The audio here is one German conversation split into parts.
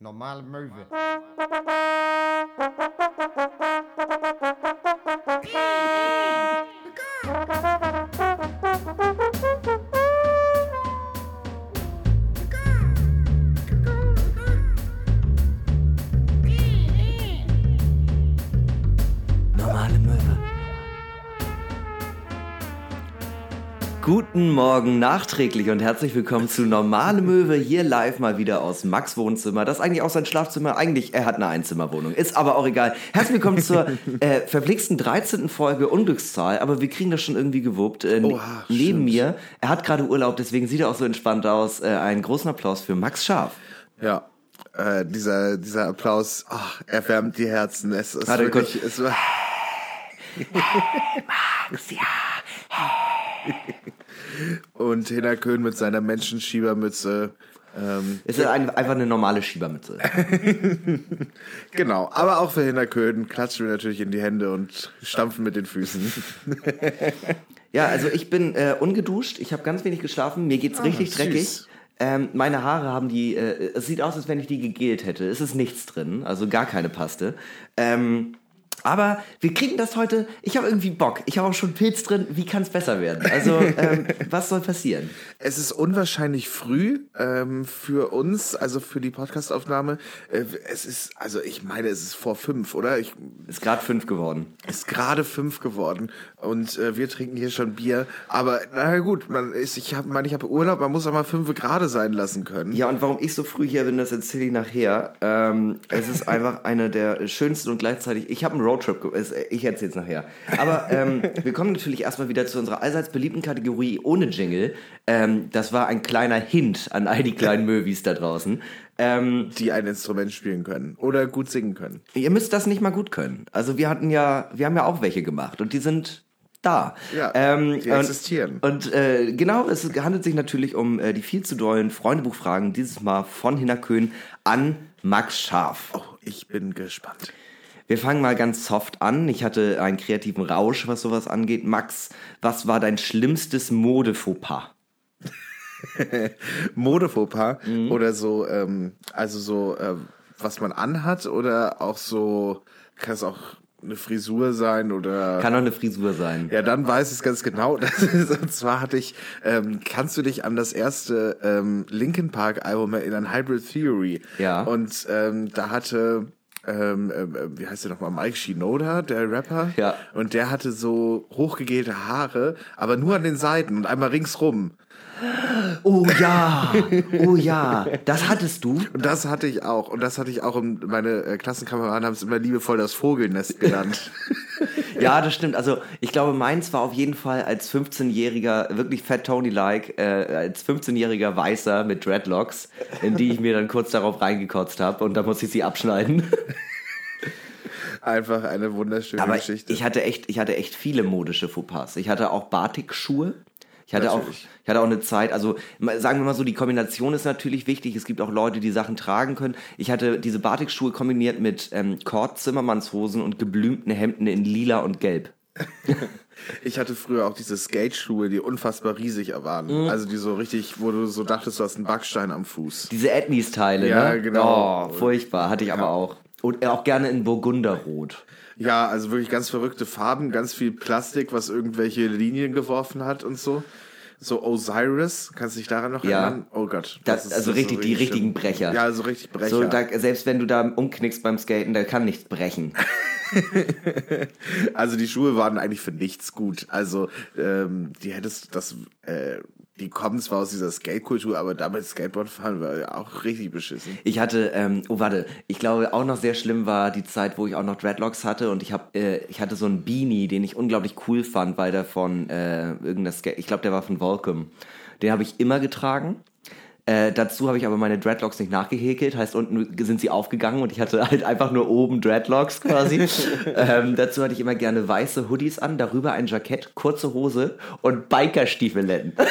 Normale Möwe. Morgen nachträglich und herzlich willkommen zu Normale Möwe, hier live mal wieder aus Max Wohnzimmer. Das ist eigentlich auch sein Schlafzimmer. Eigentlich, er hat eine Einzimmerwohnung. Ist aber auch egal. Herzlich willkommen zur äh, verflixten 13. Folge Unglückszahl. Aber wir kriegen das schon irgendwie gewuppt. Äh, ne- Oha, neben stimmt. mir, er hat gerade Urlaub, deswegen sieht er auch so entspannt aus. Äh, einen großen Applaus für Max Scharf. Ja, äh, dieser, dieser Applaus, ach, erwärmt die Herzen. Es ist Warte, wirklich, es war, Max, ja. Und Köhn mit seiner Menschenschiebermütze. Ähm, Es ist ein, einfach eine normale Schiebermütze. genau, aber auch für Köhn klatschen wir natürlich in die Hände und stampfen mit den Füßen. Ja, also ich bin äh, ungeduscht, ich habe ganz wenig geschlafen, mir geht's richtig süß. dreckig. Ähm, meine Haare haben die, äh, es sieht aus, als wenn ich die gegelt hätte. Es ist nichts drin, also gar keine Paste. Ähm, aber wir kriegen das heute, ich habe irgendwie Bock. Ich habe auch schon Pilz drin, wie kann es besser werden? Also, ähm, was soll passieren? Es ist unwahrscheinlich früh ähm, für uns, also für die Podcastaufnahme. Äh, es ist, also ich meine, es ist vor fünf, oder? Ich, Ist gerade fünf geworden. ist gerade fünf geworden und äh, wir trinken hier schon Bier. Aber na gut, man ist, ich habe, meine, ich habe Urlaub, man muss auch mal fünf gerade sein lassen können. Ja, und warum ich so früh hier bin, das erzähle ich nachher. Ähm, es ist einfach eine der schönsten und gleichzeitig. Ich habe einen Roadtrip. Ich erzähle es nachher. Aber ähm, wir kommen natürlich erstmal wieder zu unserer allseits beliebten Kategorie ohne Jingle. Ähm, das war ein kleiner Hint an all die kleinen Möwis da draußen. Ähm, die ein Instrument spielen können oder gut singen können. ihr müsst das nicht mal gut können. Also wir hatten ja, wir haben ja auch welche gemacht und die sind da. Ja, ähm, die und- existieren. Und äh, genau, es handelt sich natürlich um äh, die viel zu dollen Freundebuchfragen, dieses Mal von Hinner Köhn an Max Scharf. Oh, ich bin gespannt. Wir fangen mal ganz soft an. Ich hatte einen kreativen Rausch, was sowas angeht. Max, was war dein schlimmstes Modefauxpas? Modefauxpas Mhm. oder so, ähm, also so, äh, was man anhat oder auch so, kann es auch eine Frisur sein oder. Kann doch eine Frisur sein. ja, dann weiß ich es ganz genau. Das ist, und zwar hatte ich, ähm, kannst du dich an das erste ähm, Linkin Park Album erinnern, Hybrid Theory? Ja. Und ähm, da hatte, ähm, ähm, äh, wie heißt der nochmal, Mike Shinoda, der Rapper? Ja. Und der hatte so hochgegelte Haare, aber nur an den Seiten und einmal ringsrum. Oh ja, oh ja, das hattest du. Und das hatte ich auch. Und das hatte ich auch. Meine äh, Klassenkameraden haben es immer liebevoll das Vogelnest genannt. Ja, das stimmt. Also ich glaube, meins war auf jeden Fall als 15-jähriger, wirklich Fat Tony-like, äh, als 15-jähriger Weißer mit Dreadlocks, in die ich mir dann kurz darauf reingekotzt habe und da musste ich sie abschneiden. Einfach eine wunderschöne Aber Geschichte. ich hatte echt, ich hatte echt viele modische Fauxpas. Ich hatte auch Batik-Schuhe. Ich hatte auch, ich hatte auch eine Zeit, also sagen wir mal so, die Kombination ist natürlich wichtig. Es gibt auch Leute, die Sachen tragen können. Ich hatte diese Batik-Schuhe kombiniert mit ähm, Kord-Zimmermannshosen und geblümten Hemden in lila und gelb. Ich hatte früher auch diese Skate-Schuhe, die unfassbar riesig waren. Mhm. Also die so richtig, wo du so dachtest, du hast einen Backstein am Fuß. Diese Ethnies-Teile, Ja, ne? genau. Oh, furchtbar, hatte ich aber auch. Und auch gerne in Burgunderrot. Ja, also wirklich ganz verrückte Farben, ganz viel Plastik, was irgendwelche Linien geworfen hat und so. So Osiris, kannst du dich daran noch Ja. erinnern? Oh Gott. Das, also ist richtig, die schlimm. richtigen Brecher. Ja, so richtig Brecher. So, da, selbst wenn du da umknickst beim Skaten, da kann nichts brechen. Also die Schuhe waren eigentlich für nichts gut. Also ähm, die hättest das, äh, die kommen zwar aus dieser Skate-Kultur, aber damit Skateboard fahren war ja auch richtig beschissen. Ich hatte, ähm, oh warte, ich glaube auch noch sehr schlimm war die Zeit, wo ich auch noch Dreadlocks hatte und ich habe, äh, ich hatte so einen Beanie, den ich unglaublich cool fand, weil der von äh, irgendeiner Skate, ich glaube der war von Volcom. Den habe ich immer getragen. Äh, dazu habe ich aber meine Dreadlocks nicht nachgehäkelt, heißt unten sind sie aufgegangen und ich hatte halt einfach nur oben Dreadlocks quasi. ähm, dazu hatte ich immer gerne weiße Hoodies an, darüber ein Jackett, kurze Hose und Bikerstiefeletten.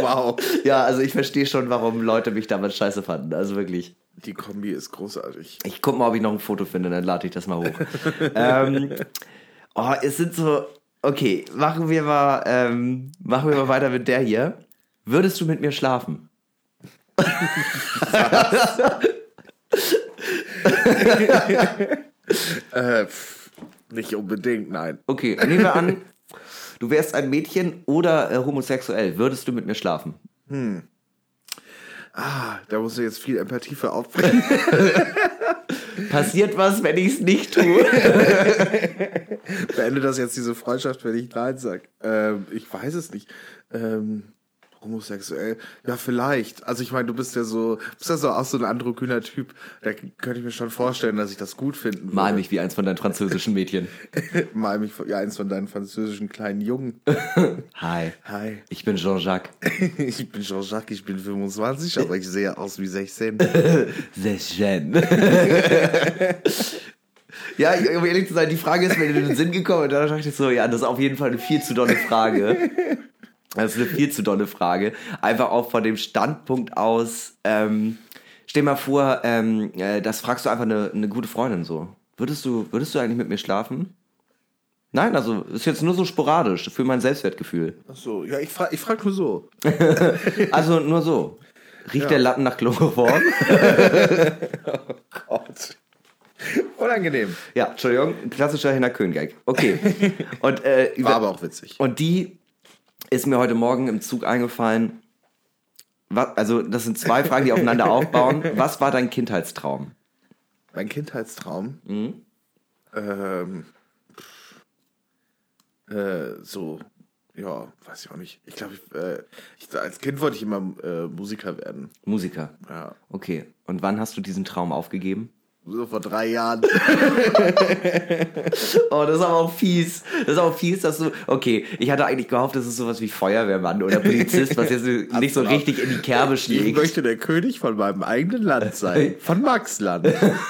Wow. ja, also ich verstehe schon, warum Leute mich damals scheiße fanden. Also wirklich. Die Kombi ist großartig. Ich guck mal, ob ich noch ein Foto finde, dann lade ich das mal hoch. ähm, oh, es sind so. Okay, machen wir mal, ähm, machen wir mal weiter mit der hier. Würdest du mit mir schlafen? Äh, pff, nicht unbedingt, nein. Okay, nehmen wir an, du wärst ein Mädchen oder äh, homosexuell. Würdest du mit mir schlafen? Ah, da musst du jetzt viel Empathie für aufbringen. Passiert was, wenn ich es nicht tue? Beende das jetzt diese Freundschaft, wenn ich Nein sag. Ähm, ich weiß es nicht. Ähm, homosexuell? Ja, vielleicht. Also ich meine, du bist ja so, bist ja so auch so ein androgyner Typ. Da könnte ich mir schon vorstellen, dass ich das gut finden würde. Mal mich wie eins von deinen französischen Mädchen. Mal mich, ja, eins von deinen französischen kleinen Jungen. Hi, Hi. ich bin Jean-Jacques. Ich bin Jean-Jacques, ich bin 25, aber ich sehe aus wie 16. Sehr schön. ja, ich- um ehrlich zu sein, die Frage ist mir in den Sinn gekommen und dann dachte ich so, ja, das ist auf jeden Fall eine viel zu dolle Frage. Das ist eine viel zu dolle Frage. Einfach auch von dem Standpunkt aus, ähm, stell mal vor, ähm, äh, das fragst du einfach eine, eine gute Freundin so. Würdest du, würdest du eigentlich mit mir schlafen? Nein, also ist jetzt nur so sporadisch für mein Selbstwertgefühl. Ach so, ja, ich frage ich frag nur so. Also nur so. Riecht der Latten nach Chloroform? Gott. Unangenehm. Ja, Entschuldigung, klassischer Hinner Köhn-Gag. Okay. Und, äh, War aber auch witzig. und die ist mir heute Morgen im Zug eingefallen. Was, also, das sind zwei Fragen, die aufeinander aufbauen. Was war dein Kindheitstraum? Mein Kindheitstraum. Ähm, pff, äh, so, ja, weiß ich auch nicht. Ich glaube, äh, als Kind wollte ich immer äh, Musiker werden. Musiker. Ja. Okay. Und wann hast du diesen Traum aufgegeben? So vor drei Jahren. Oh, das ist aber auch fies. Das ist auch fies, dass du. Okay, ich hatte eigentlich gehofft, das ist sowas wie Feuerwehrmann oder Polizist, was jetzt nicht so richtig in die Kerbe Ich schlägt. möchte der König von meinem eigenen Land sein. Von Maxland.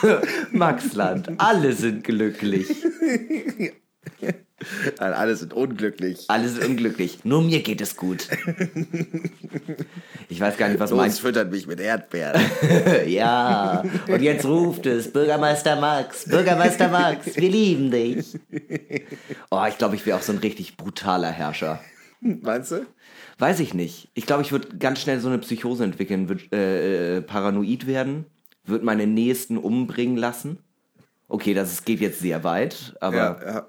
Maxland, alle sind glücklich. Alle sind unglücklich. Alle sind unglücklich. Nur mir geht es gut. Ich weiß gar nicht, was Los, meinst füttert mich mit Erdbeeren. Ja, und jetzt ruft es Bürgermeister Max, Bürgermeister Max, wir lieben dich. Oh, ich glaube, ich wäre auch so ein richtig brutaler Herrscher. Meinst du? Weiß ich nicht. Ich glaube, ich würde ganz schnell so eine Psychose entwickeln, würde äh, äh, paranoid werden, würde meine Nächsten umbringen lassen. Okay, das ist, geht jetzt sehr weit, aber Ja, ja.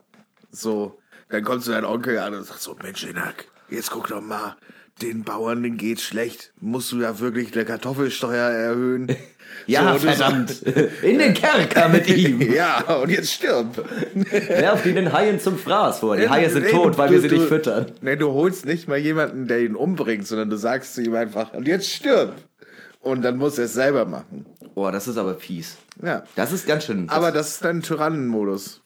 So, dann kommt so dein Onkel an und sagt so, Mensch, Enak, jetzt guck doch mal, den Bauern, denen geht's schlecht. Musst du ja wirklich eine Kartoffelsteuer erhöhen? ja, so, verdammt, in den Kerker mit ihm. Ja, und jetzt stirb. Werft ihn den Haien zum Fraß vor. Die Haie sind Nee, tot, weil du- wir sie du- nicht füttern. Nee, du holst nicht mal jemanden, der ihn umbringt, sondern du sagst zu ihm einfach, und jetzt stirb. Und dann muss er es selber machen. Oh, das ist aber fies. Ja. Das ist ganz schön. Aber das ist dein Tyrannenmodus.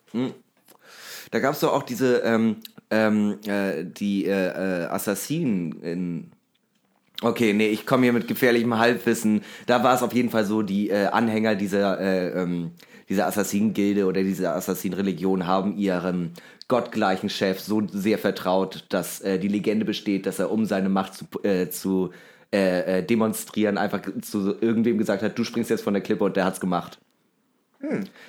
Da gab es doch auch diese, ähm, ähm, äh, die äh, äh, Assassinen in. Okay, nee, ich komme hier mit gefährlichem Halbwissen. Da war es auf jeden Fall so, die äh, Anhänger dieser, äh, ähm, dieser Assassinen-Gilde oder dieser Assassin-Religion haben ihrem gottgleichen Chef so sehr vertraut, dass äh, die Legende besteht, dass er, um seine Macht zu, äh, zu äh, äh, demonstrieren, einfach zu irgendwem gesagt hat, du springst jetzt von der Klippe und der hat's gemacht.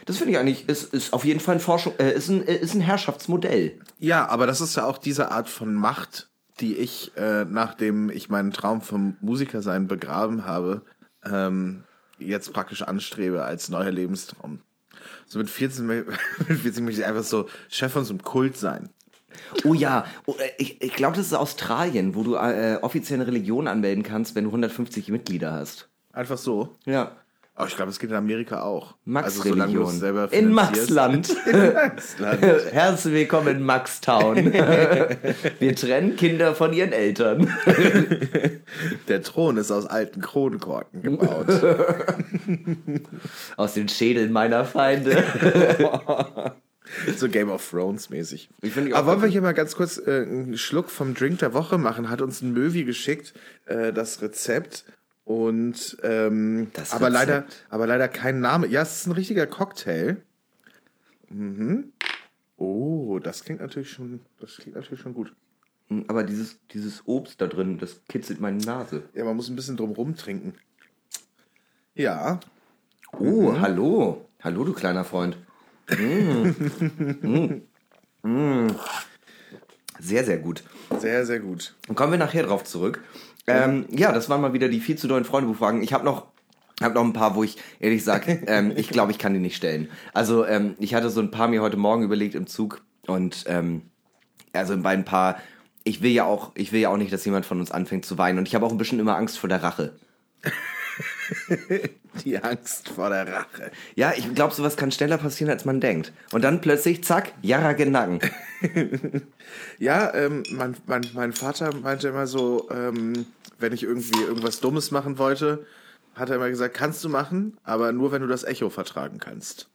Das finde ich eigentlich, ist, ist auf jeden Fall ein Forschung, äh, ist, ein, äh, ist ein Herrschaftsmodell. Ja, aber das ist ja auch diese Art von Macht, die ich, äh, nachdem ich meinen Traum vom Musikersein begraben habe, ähm, jetzt praktisch anstrebe als neuer Lebenstraum. So mit 14, mö- mit 14 möchte ich einfach so Chef von so einem Kult sein. Oh ja, oh, äh, ich, ich glaube, das ist Australien, wo du äh, offiziell eine Religion anmelden kannst, wenn du 150 Mitglieder hast. Einfach so. Ja. Aber ich glaube, es geht in Amerika auch. Also, du Max-Religion. es selber in. Maxland. In Maxland. Herzlich willkommen in Maxtown. Wir trennen Kinder von ihren Eltern. Der Thron ist aus alten Kronkorken gebaut. Aus den Schädeln meiner Feinde. so Game of Thrones mäßig. Aber wollen wir hier mal ganz kurz äh, einen Schluck vom Drink der Woche machen? Hat uns ein Möwi geschickt, äh, das Rezept. Und ähm, Das aber leider, aber leider kein Name. Ja, es ist ein richtiger Cocktail. Mhm. Oh, das klingt natürlich schon, das klingt natürlich schon gut. Aber dieses, dieses Obst da drin, das kitzelt meine Nase. Ja, man muss ein bisschen drum rum trinken. Ja, Oh, hallo. Hallo, du kleiner Freund. Mm. Mm. Sehr, sehr gut. sehr, sehr gut. Dann kommen wir nachher drauf zurück. Ähm, ja, das waren mal wieder die viel zu dollen Freundebuchfragen. Ich habe noch habe noch ein paar, wo ich ehrlich sage, ähm, ich glaube, ich kann die nicht stellen. Also ähm, ich hatte so ein paar mir heute Morgen überlegt im Zug und ähm, also bei ein paar, ich will ja auch, ich will ja auch nicht, dass jemand von uns anfängt zu weinen und ich habe auch ein bisschen immer Angst vor der Rache. Die Angst vor der Rache. Ja, ich glaube, sowas kann schneller passieren, als man denkt. Und dann plötzlich, zack, Jara Nacken. Ja, ähm, mein, mein, mein Vater meinte immer so, ähm, wenn ich irgendwie irgendwas Dummes machen wollte, hat er immer gesagt, kannst du machen, aber nur wenn du das Echo vertragen kannst.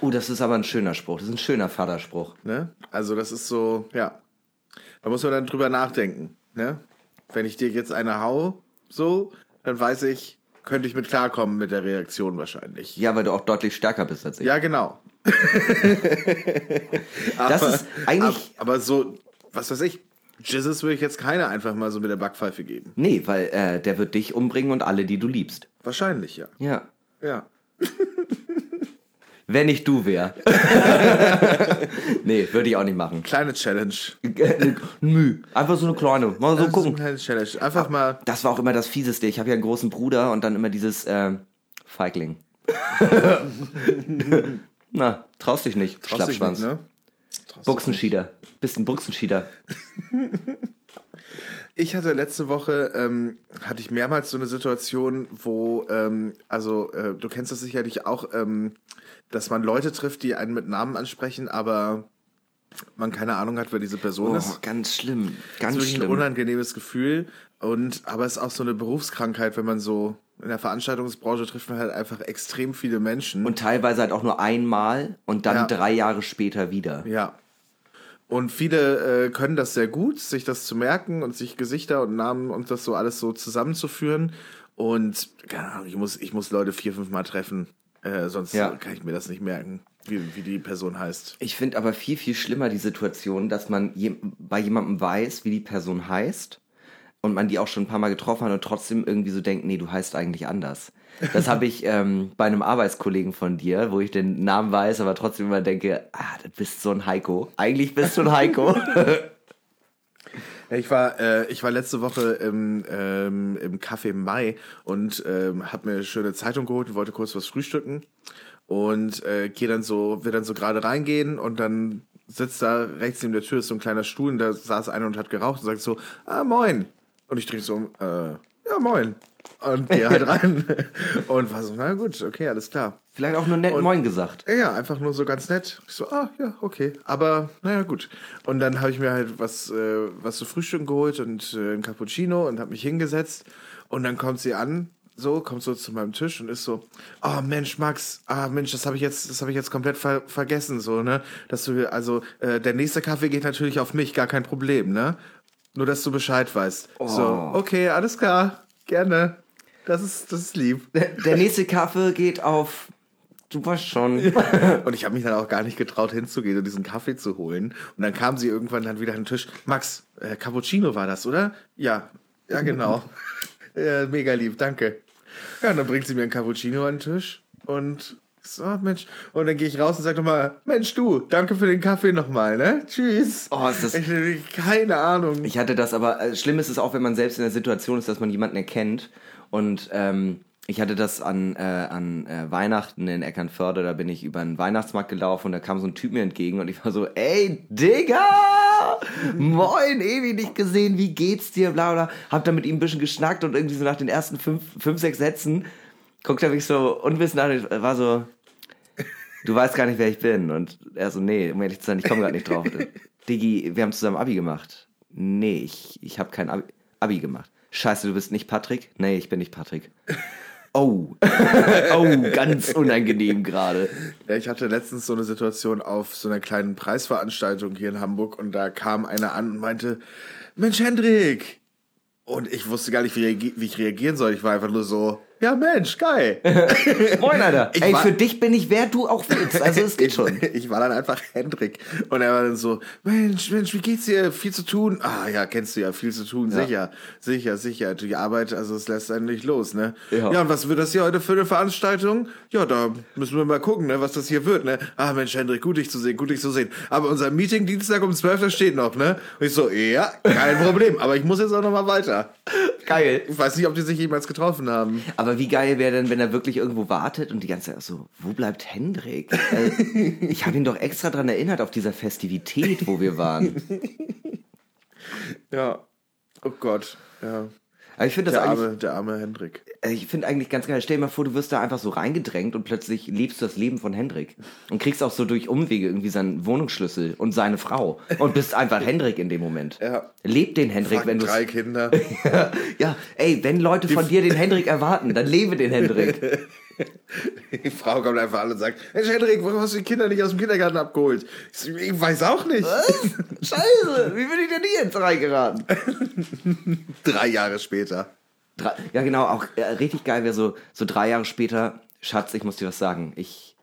Oh, das ist aber ein schöner Spruch. Das ist ein schöner Vaterspruch. Ne? Also das ist so, ja. Da muss man dann drüber nachdenken. Ne? Wenn ich dir jetzt eine hau, so, dann weiß ich, könnte ich mit klarkommen mit der Reaktion wahrscheinlich. Ja, weil du auch deutlich stärker bist als ich. Ja, genau. das aber, ist eigentlich. Aber, aber so, was weiß ich, Jizzes würde ich jetzt keine einfach mal so mit der Backpfeife geben. Nee, weil äh, der wird dich umbringen und alle, die du liebst. Wahrscheinlich, ja. Ja. Ja. Wenn ich du wär. nee, würde ich auch nicht machen. Kleine Challenge. Nö, einfach so eine kleine. Mal so Das ist eine gucken. kleine Challenge. Einfach mal. Das war auch immer das Fieseste. Ich habe ja einen großen Bruder und dann immer dieses äh, Feigling. Na, traust dich nicht, Traust dich Schlappschwanz. nicht, ne? Buchsenschieder. Bist ein Buchsenschieder. Ich hatte letzte Woche, ähm, hatte ich mehrmals so eine Situation, wo, ähm, also äh, du kennst das sicherlich auch, ähm, dass man Leute trifft, die einen mit Namen ansprechen, aber man keine Ahnung hat, wer diese Person Oh, ist. ganz schlimm. Das Ganz ist wirklich ein schlimm. unangenehmes Gefühl. Und aber es ist auch so eine Berufskrankheit, wenn man so in der Veranstaltungsbranche trifft man halt einfach extrem viele Menschen. Und teilweise halt auch nur einmal und dann Ja. drei Jahre später wieder. Ja. Und viele äh, können das sehr gut, sich das zu merken und sich Gesichter und Namen und das so alles so zusammenzuführen. Und keine Ahnung, ich muss, ich muss Leute vier, fünf Mal treffen, äh, sonst Ja. kann ich mir das nicht merken, wie, wie die Person heißt. Ich finde aber viel, viel schlimmer die Situation, dass man je, bei jemandem weiß, wie die Person heißt und man die auch schon ein paar Mal getroffen hat und trotzdem irgendwie so denkt, nee, du heißt eigentlich anders. Das habe ich ähm, bei einem Arbeitskollegen von dir, wo ich den Namen weiß, aber trotzdem immer denke, ah, du bist so ein Heiko. Eigentlich bist du ein Heiko. Ich war, äh, ich war letzte Woche im, ähm, im Café Mai und ähm, habe mir eine schöne Zeitung geholt und wollte kurz was frühstücken und äh, gehe dann so, will dann so gerade reingehen und dann sitzt da rechts neben der Tür ist so ein kleiner Stuhl und da saß einer und hat geraucht und sagt so, ah moin und ich drehe so, um, äh, ja moin und gehe halt rein und war so, na gut, okay, alles klar. Vielleicht auch nur nett Moin gesagt. Ja, einfach nur so ganz nett. Ich so, ah, ja, okay. Aber, naja, gut. Und dann habe ich mir halt was, äh, was zu frühstücken geholt und äh, ein Cappuccino und habe mich hingesetzt. Und dann kommt sie an, so, kommt so zu meinem Tisch und ist so, oh Mensch, Max, ah Mensch, das habe ich jetzt, das habe ich jetzt komplett ver vergessen, so, ne? Dass du, also, äh, der nächste Kaffee geht natürlich auf mich, gar kein Problem, ne? Nur, dass du Bescheid weißt. So, okay, alles klar, gerne. Das ist, das ist lieb. Der nächste Kaffee geht auf. Du weißt schon. Und ich habe mich dann auch gar nicht getraut hinzugehen und diesen Kaffee zu holen. Und dann kam sie irgendwann dann wieder an den Tisch. Max, äh, Cappuccino war das, oder? Ja, ja genau. ja, mega lieb, danke. Ja, und dann bringt sie mir einen Cappuccino an den Tisch und so, Mensch. Und dann gehe ich raus und sage nochmal, Mensch du, danke für den Kaffee nochmal, ne? Tschüss. Oh, ist das- Ich, keine Ahnung. Ich hatte das aber, äh, schlimm ist es auch, wenn man selbst in der Situation ist, dass man jemanden erkennt. Und ähm, ich hatte das an, äh, an äh, Weihnachten in Eckernförde, da bin ich über einen Weihnachtsmarkt gelaufen und da kam so ein Typ mir entgegen und ich war so, ey, Digga! Moin, ewig nicht gesehen, wie geht's dir, bla bla. Hab dann mit ihm ein bisschen geschnackt und irgendwie so nach den ersten fünf, fünf sechs Sätzen guckt er mich so unwissend an und war so, du weißt gar nicht, wer ich bin. Und er so, nee, um ehrlich zu sein, ich komme gerade nicht drauf. Diggi, wir haben zusammen Abi gemacht. Nee, ich, ich habe kein Abi, Abi gemacht. Scheiße, du bist nicht Patrick? Nee, ich bin nicht Patrick. Oh, oh, ganz unangenehm gerade. Ja, ich hatte letztens so eine Situation auf so einer kleinen Preisveranstaltung hier in Hamburg und da kam einer an und meinte, Mensch Hendrik! Und ich wusste gar nicht, wie ich reagieren soll. Ich war einfach nur so, ja Mensch, geil! Moin, Alter. Ich Ey, war- für dich bin ich wer du auch willst. Also es geht schon. Ich war dann einfach Hendrik. Und er war dann so, Mensch, Mensch, wie geht's dir? Viel zu tun? Ah ja, kennst du ja, viel zu tun, sicher, sicher, sicher. Die Arbeit, also es lässt einen nicht los, ne? Ja. ja, und was wird das hier heute für eine Veranstaltung? Ja, da müssen wir mal gucken, ne, was das hier wird, ne? Ah, Mensch, Hendrik, gut dich zu sehen, gut dich zu sehen. Aber unser Meeting Dienstag um 12 Uhr steht noch, ne? Und ich so, ja, kein Problem, aber ich muss jetzt auch noch mal weiter. Geil. Ich weiß nicht, ob die sich jemals getroffen haben. Aber Aber wie geil wäre denn, wenn er wirklich irgendwo wartet und die ganze Zeit so, wo bleibt Hendrik? Äh, ich habe ihn doch extra dran erinnert auf dieser Festivität, wo wir waren. Ja. Oh Gott. Ja. Aber ich finde das Der eigentlich, arme, der arme Hendrik. äh, ich finde eigentlich ganz geil. Stell dir mal vor, du wirst da einfach so reingedrängt und plötzlich lebst du das Leben von Hendrik und kriegst auch so durch Umwege irgendwie seinen Wohnungsschlüssel und seine Frau und bist einfach Hendrik in dem Moment. Ja. Leb den Hendrik, Fuck, wenn du drei Kinder. ja, ey, wenn Leute von dir den Hendrik erwarten, dann lebe den Hendrik. Die Frau kommt einfach an und sagt, Mensch Hendrik, warum hast du die Kinder nicht aus dem Kindergarten abgeholt? Ich, so, ich weiß auch nicht. Scheiße, wie bin ich denn hier jetzt reingeraten? Drei Jahre später. Drei, ja, genau, auch äh, richtig geil wäre so, so drei Jahre später, Schatz, ich muss dir was sagen. Ich,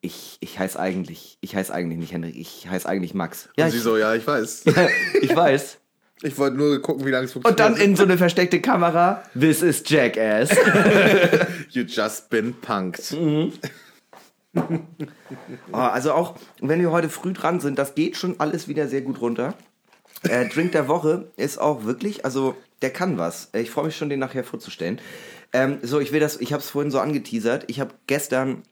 ich, ich heiße eigentlich, ich heiße eigentlich nicht Hendrik, ich heiße eigentlich Max. Ja, und sie ich, so, ja, ich weiß. ich weiß. Ich wollte nur gucken, wie lange es Und funktioniert. dann in so eine versteckte Kamera, this is Jackass. You just been punked. Oh, also auch, wenn wir heute früh dran sind, das geht schon alles wieder sehr gut runter. Äh, Drink der Woche ist auch wirklich, also der kann was. Ich freue mich schon, den nachher vorzustellen. Ähm, so, ich will das, ich habe es vorhin so angeteasert. Ich habe gestern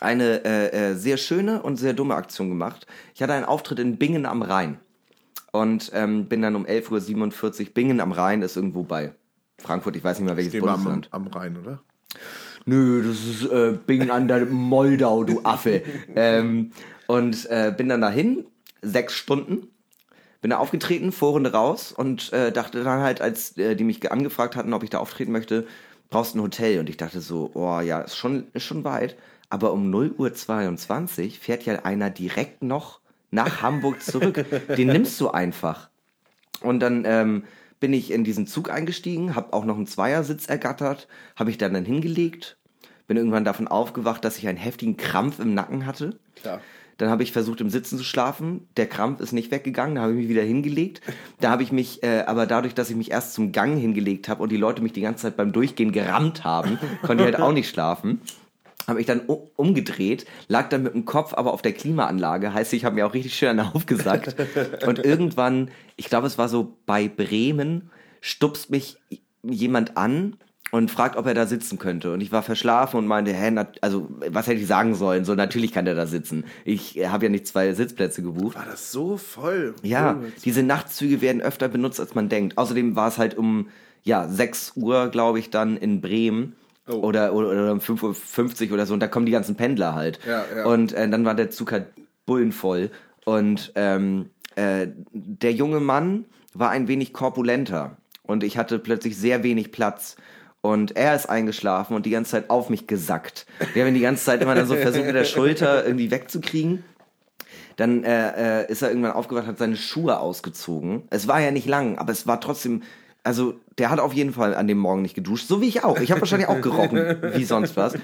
eine äh, äh, sehr schöne und sehr dumme Aktion gemacht. Ich hatte einen Auftritt in Bingen am Rhein und ähm, bin dann um 11.47 Uhr. Bingen am Rhein ist irgendwo bei Frankfurt, ich weiß nicht mehr welches wir am, Bundesland. am Rhein, oder? Nö, das ist äh, Bingen an der Moldau, du Affe. ähm, und äh, bin dann dahin, sechs Stunden, bin da aufgetreten, Vorrunde raus und äh, dachte dann halt, als äh, die mich angefragt hatten, ob ich da auftreten möchte, brauchst du ein Hotel. Und ich dachte so, oh ja, ist schon, ist schon weit. Aber um 0 Uhr 22 fährt ja einer direkt noch nach Hamburg zurück. Den nimmst du einfach. Und dann ähm, bin ich in diesen Zug eingestiegen, habe auch noch einen Zweiersitz ergattert, habe ich dann dann hingelegt, bin irgendwann davon aufgewacht, dass ich einen heftigen Krampf im Nacken hatte. Klar. Dann habe ich versucht, im Sitzen zu schlafen. Der Krampf ist nicht weggegangen. Da habe ich mich wieder hingelegt. Da habe ich mich, äh, aber dadurch, dass ich mich erst zum Gang hingelegt habe und die Leute mich die ganze Zeit beim Durchgehen gerammt haben, konnte ich halt auch nicht schlafen. Habe ich dann umgedreht, lag dann mit dem Kopf aber auf der Klimaanlage. Heißt, ich habe mir auch richtig schön einen aufgesackt. Und irgendwann, ich glaube, es war so bei Bremen, stupst mich jemand an und fragt, ob er da sitzen könnte. Und ich war verschlafen und meinte, hä, also was hätte ich sagen sollen? So, natürlich kann der da sitzen. Ich äh, habe ja nicht zwei Sitzplätze gebucht. War das so voll? Ja, Oh, diese Nachtzüge werden öfter benutzt, als man denkt. Außerdem war es halt um ja, 6 Uhr, glaube ich, dann in Bremen. Oh. Oder, oder, oder um 5.50 Uhr oder so. Und da kommen die ganzen Pendler halt. Ja, ja. Und äh, dann war der Zug halt bullenvoll. Und ähm, äh, der junge Mann war ein wenig korpulenter. Und ich hatte plötzlich sehr wenig Platz. Und er ist eingeschlafen und die ganze Zeit auf mich gesackt. Wir haben ihn die ganze Zeit immer dann so versucht, mit der Schulter irgendwie wegzukriegen. Dann äh, äh, ist er irgendwann aufgewacht, hat seine Schuhe ausgezogen. Es war ja nicht lang, aber es war trotzdem, also der hat auf jeden Fall an dem Morgen nicht geduscht, so wie ich auch. Ich habe wahrscheinlich auch gerochen, wie sonst was.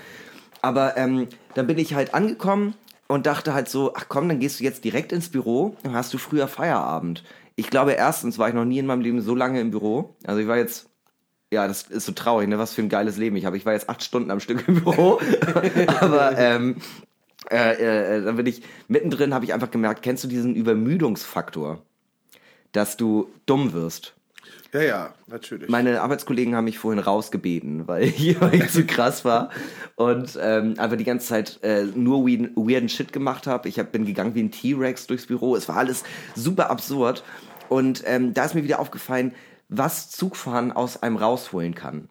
Aber ähm, dann bin ich halt angekommen und dachte halt so, ach komm, dann gehst du jetzt direkt ins Büro, dann hast du früher Feierabend. Ich glaube, erstens war ich noch nie in meinem Leben so lange im Büro. Also ich war jetzt ja, das ist so traurig, ne? Was für ein geiles Leben ich habe. Ich war jetzt acht Stunden am Stück im Büro, aber ähm, äh, äh, dann bin ich mittendrin, habe ich einfach gemerkt, kennst du diesen Übermüdungsfaktor, dass du dumm wirst? Ja, ja, natürlich. Meine Arbeitskollegen haben mich vorhin rausgebeten, weil ich, zu krass war und ähm, einfach die ganze Zeit äh, nur weirden, weirden Shit gemacht habe. Ich hab, bin gegangen wie ein T-Rex durchs Büro. Es war alles super absurd. Und ähm, da ist mir wieder aufgefallen, was Zugfahren aus einem rausholen kann.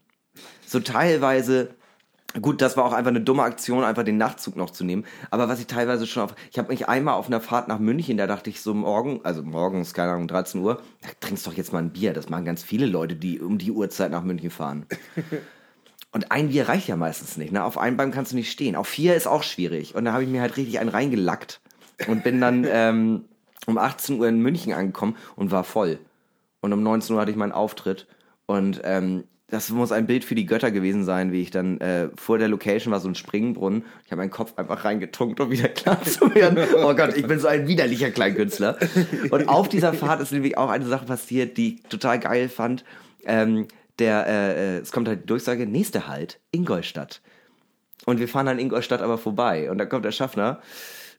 So teilweise Gut, das war auch einfach eine dumme Aktion, einfach den Nachtzug noch zu nehmen. Aber was ich teilweise schon auf, ich habe mich einmal auf einer Fahrt nach München, da dachte ich so morgen, also morgens, keine Ahnung, 13 Uhr, da trinkst doch jetzt mal ein Bier. Das machen ganz viele Leute, die um die Uhrzeit nach München fahren. Und ein Bier reicht ja meistens nicht. Ne? Auf einem Bein kannst du nicht stehen. Auf vier ist auch schwierig. Und da habe ich mir halt richtig einen reingelackt und bin dann ähm, um 18 Uhr in München angekommen und war voll. Und um 19 Uhr hatte ich meinen Auftritt. Und ähm, das muss ein Bild für die Götter gewesen sein, wie ich dann äh, vor der Location war so ein Springbrunnen. Ich habe meinen Kopf einfach reingetunkt, um wieder klar zu werden. Oh Gott, ich bin so ein widerlicher Kleinkünstler. Und auf dieser Fahrt ist nämlich auch eine Sache passiert, die ich total geil fand. Ähm, der, äh, äh, es kommt halt die Durchsage, nächster Halt, Ingolstadt. Und wir fahren an Ingolstadt aber vorbei. Und da kommt der Schaffner,